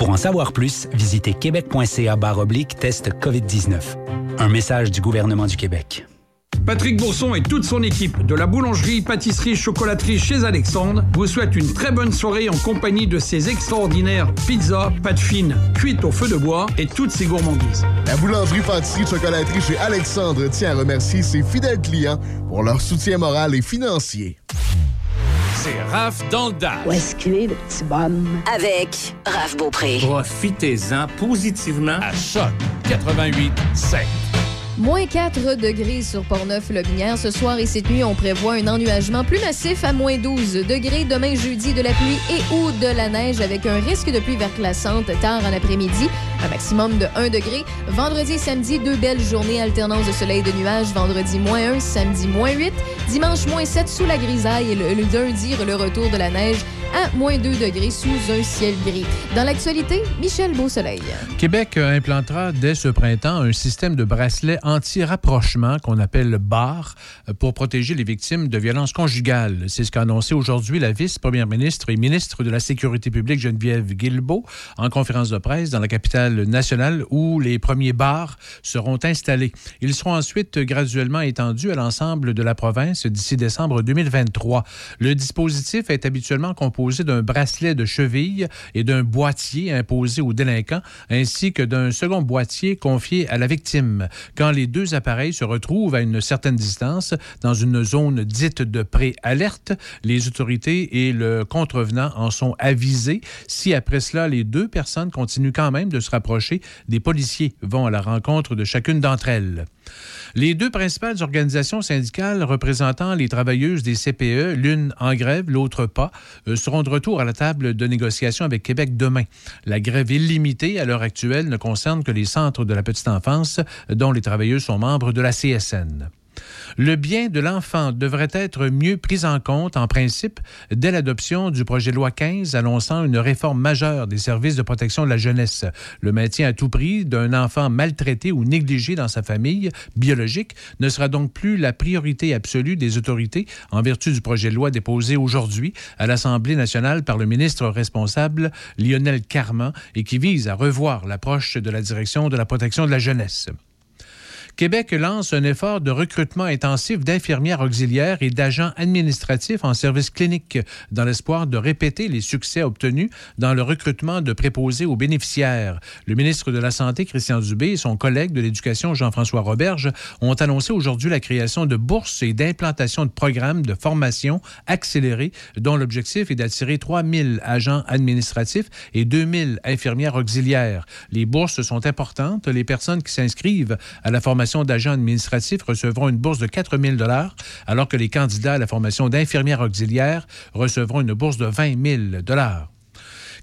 Pour en savoir plus, visitez québec.ca test COVID-19. Un message du gouvernement du Québec. Patrick Bourson et toute son équipe de la boulangerie, pâtisserie, chocolaterie chez Alexandre vous souhaitent une très bonne soirée en compagnie de ses extraordinaires pizzas, pâtes fines, cuites au feu de bois et toutes ses gourmandises. La boulangerie, pâtisserie, chocolaterie chez Alexandre tient à remercier ses fidèles clients pour leur soutien moral et financier. C'est Raph dans le Dash. Où est-ce qu'il est, le petit bonhomme? Avec Raph Beaupré. Profitez-en positivement à Choc 88 7. Moins 4 degrés sur Portneuf-Lobinière. Ce soir et cette nuit, on prévoit un ennuagement plus massif à moins 12 degrés. Demain, jeudi, de la pluie et ou de la neige avec un risque de pluie verglaçante tard en après-midi. Un maximum de 1 degré. Vendredi et samedi, deux belles journées alternance de soleil et de nuages. Vendredi, moins 1, samedi, moins 8. Dimanche, moins 7 sous la grisaille et le, le lundi, le retour de la neige à moins 2 degrés sous un ciel gris. Dans l'actualité, Michel Beausoleil. Québec implantera dès ce printemps un système de bracelets anti-rapprochement qu'on appelle BAR pour protéger les victimes de violences conjugales. C'est ce qu'a annoncé aujourd'hui la vice-première ministre et ministre de la Sécurité publique Geneviève Guilbeault en conférence de presse dans la capitale nationale où les premiers bars seront installés. Ils seront ensuite graduellement étendus à l'ensemble de la province d'ici décembre 2023. Le dispositif est habituellement composé d'un bracelet de cheville et d'un boîtier imposé aux délinquants ainsi que d'un second boîtier confié à la victime. Quand les deux appareils se retrouvent à une certaine distance dans une zone dite de pré-alerte, les autorités et le contrevenant en sont avisés. Si après cela, les deux personnes continuent quand même de se rapprocher, des policiers vont à la rencontre de chacune d'entre elles. Les deux principales organisations syndicales représentant les travailleuses des CPE, l'une en grève, l'autre pas, euh, seront de retour à la table de négociation avec Québec demain. La grève illimitée à l'heure actuelle ne concerne que les centres de la petite enfance dont les travailleuses sont membres de la CSN. Le bien de l'enfant devrait être mieux pris en compte, en principe, dès l'adoption du projet de loi 15 annonçant une réforme majeure des services de protection de la jeunesse. Le maintien à tout prix d'un enfant maltraité ou négligé dans sa famille biologique ne sera donc plus la priorité absolue des autorités en vertu du projet de loi déposé aujourd'hui à l'Assemblée nationale par le ministre responsable Lionel Carman et qui vise à revoir l'approche de la direction de la protection de la jeunesse. Québec lance un effort de recrutement intensif d'infirmières auxiliaires et d'agents administratifs en service clinique dans l'espoir de répéter les succès obtenus dans le recrutement de préposés aux bénéficiaires. Le ministre de la Santé, Christian Dubé, et son collègue de l'Éducation, Jean-François Roberge, ont annoncé aujourd'hui la création de bourses et d'implantation de programmes de formation accélérés dont l'objectif est d'attirer 3 000 agents administratifs et 2 000 infirmières auxiliaires. Les bourses sont importantes. Les personnes qui s'inscrivent à la formation d'agents administratifs recevront une bourse de 4 000 alors que les candidats à la formation d'infirmières auxiliaires recevront une bourse de 20 000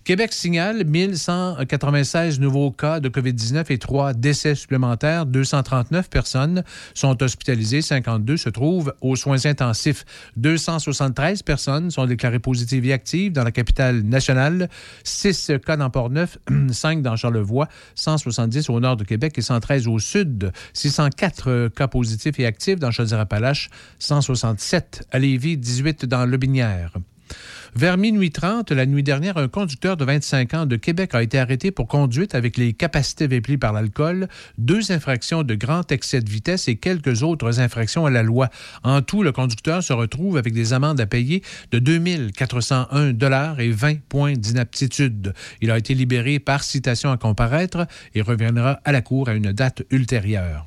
Québec signale 1196 nouveaux cas de COVID-19 et trois décès supplémentaires. 239 personnes sont hospitalisées, 52 se trouvent aux soins intensifs. 273 personnes sont déclarées positives et actives dans la capitale nationale. 6 cas dans Port-Neuf, 5 dans Charlevoix, 170 au nord de Québec et 113 au sud. 604 cas positifs et actifs dans Chaudière-Appalaches, 167 à Lévis, 18 dans Lobinière. Vers minuit 30, la nuit dernière, un conducteur de 25 ans de Québec a été arrêté pour conduite avec les capacités véhiculées par l'alcool, deux infractions de grand excès de vitesse et quelques autres infractions à la loi. En tout, le conducteur se retrouve avec des amendes à payer de 2 401 dollars et 20 points d'inaptitude. Il a été libéré par citation à comparaître et reviendra à la cour à une date ultérieure.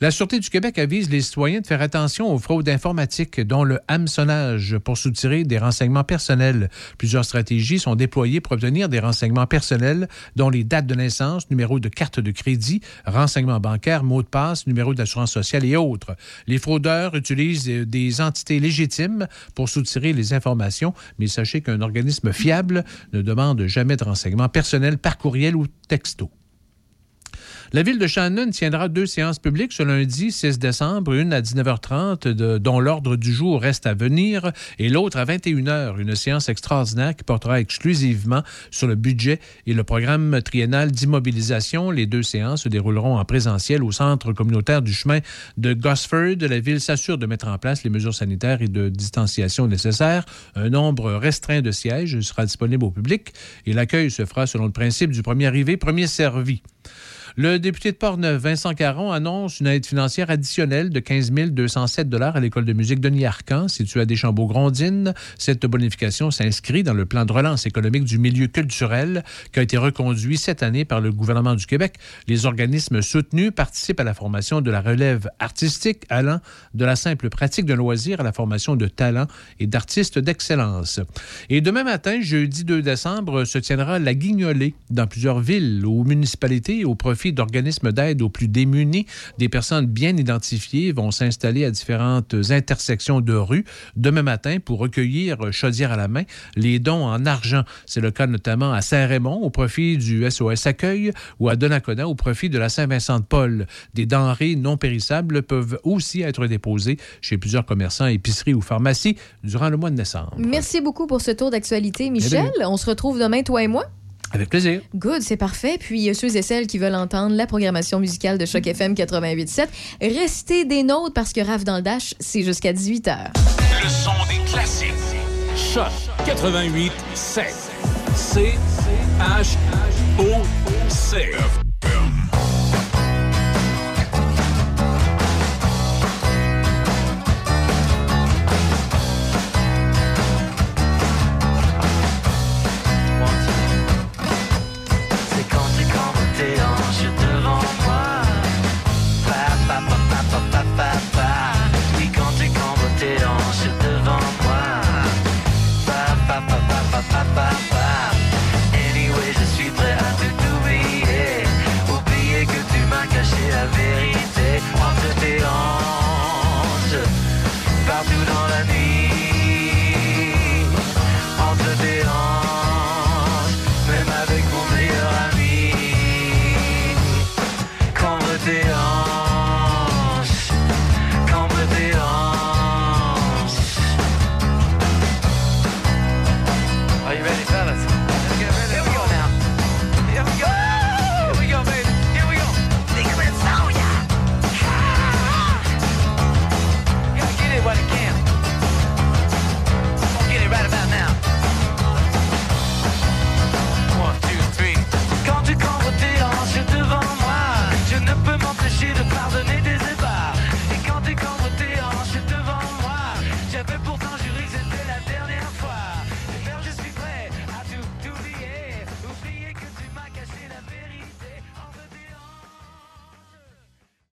La Sûreté du Québec avise les citoyens de faire attention aux fraudes informatiques, dont le hameçonnage, pour soutirer des renseignements personnels. Plusieurs stratégies sont déployées pour obtenir des renseignements personnels, dont les dates de naissance, numéro de carte de crédit, renseignements bancaires, mots de passe, numéro d'assurance sociale et autres. Les fraudeurs utilisent des entités légitimes pour soutirer les informations, mais sachez qu'un organisme fiable ne demande jamais de renseignements personnels par courriel ou texto. La ville de Shannon tiendra deux séances publiques ce lundi 6 décembre, une à 19h30 dont l'ordre du jour reste à venir et l'autre à 21h, une séance extraordinaire qui portera exclusivement sur le budget et le programme triennal d'immobilisation. Les deux séances se dérouleront en présentiel au centre communautaire du chemin de Gosford. La ville s'assure de mettre en place les mesures sanitaires et de distanciation nécessaires. Un nombre restreint de sièges sera disponible au public et l'accueil se fera selon le principe du premier arrivé, premier servi. Le député de Portneuf, Vincent Caron, annonce une aide financière additionnelle de 15 207 à l'École de musique Denis Arcan, située à Deschambault-Grondines. Cette bonification s'inscrit dans le plan de relance économique du milieu culturel qui a été reconduit cette année par le gouvernement du Québec. Les organismes soutenus participent à la formation de la relève artistique allant de la simple pratique d'un loisir à la formation de talents et d'artistes d'excellence. Et demain matin, jeudi 2 décembre, se tiendra la guignolée dans plusieurs villes ou municipalités au profit d'organismes d'aide aux plus démunis. Des personnes bien identifiées vont s'installer à différentes intersections de rue demain matin pour recueillir, chaudière à la main, les dons en argent. C'est le cas notamment à Saint-Raymond au profit du SOS Accueil ou à Donnacona au profit de la Saint-Vincent-de-Paul. Des denrées non périssables peuvent aussi être déposées chez plusieurs commerçants, épiceries ou pharmacies durant le mois de décembre. Merci beaucoup pour ce tour d'actualité, Michel. On se retrouve demain, toi et moi. Avec plaisir. Good, c'est parfait. Puis ceux et celles qui veulent entendre la programmation musicale de Choc FM 88.7, restez des nôtres parce que Rave dans le Dash, c'est jusqu'à 18h. Le son des classiques. Choc 88.7. C H O C.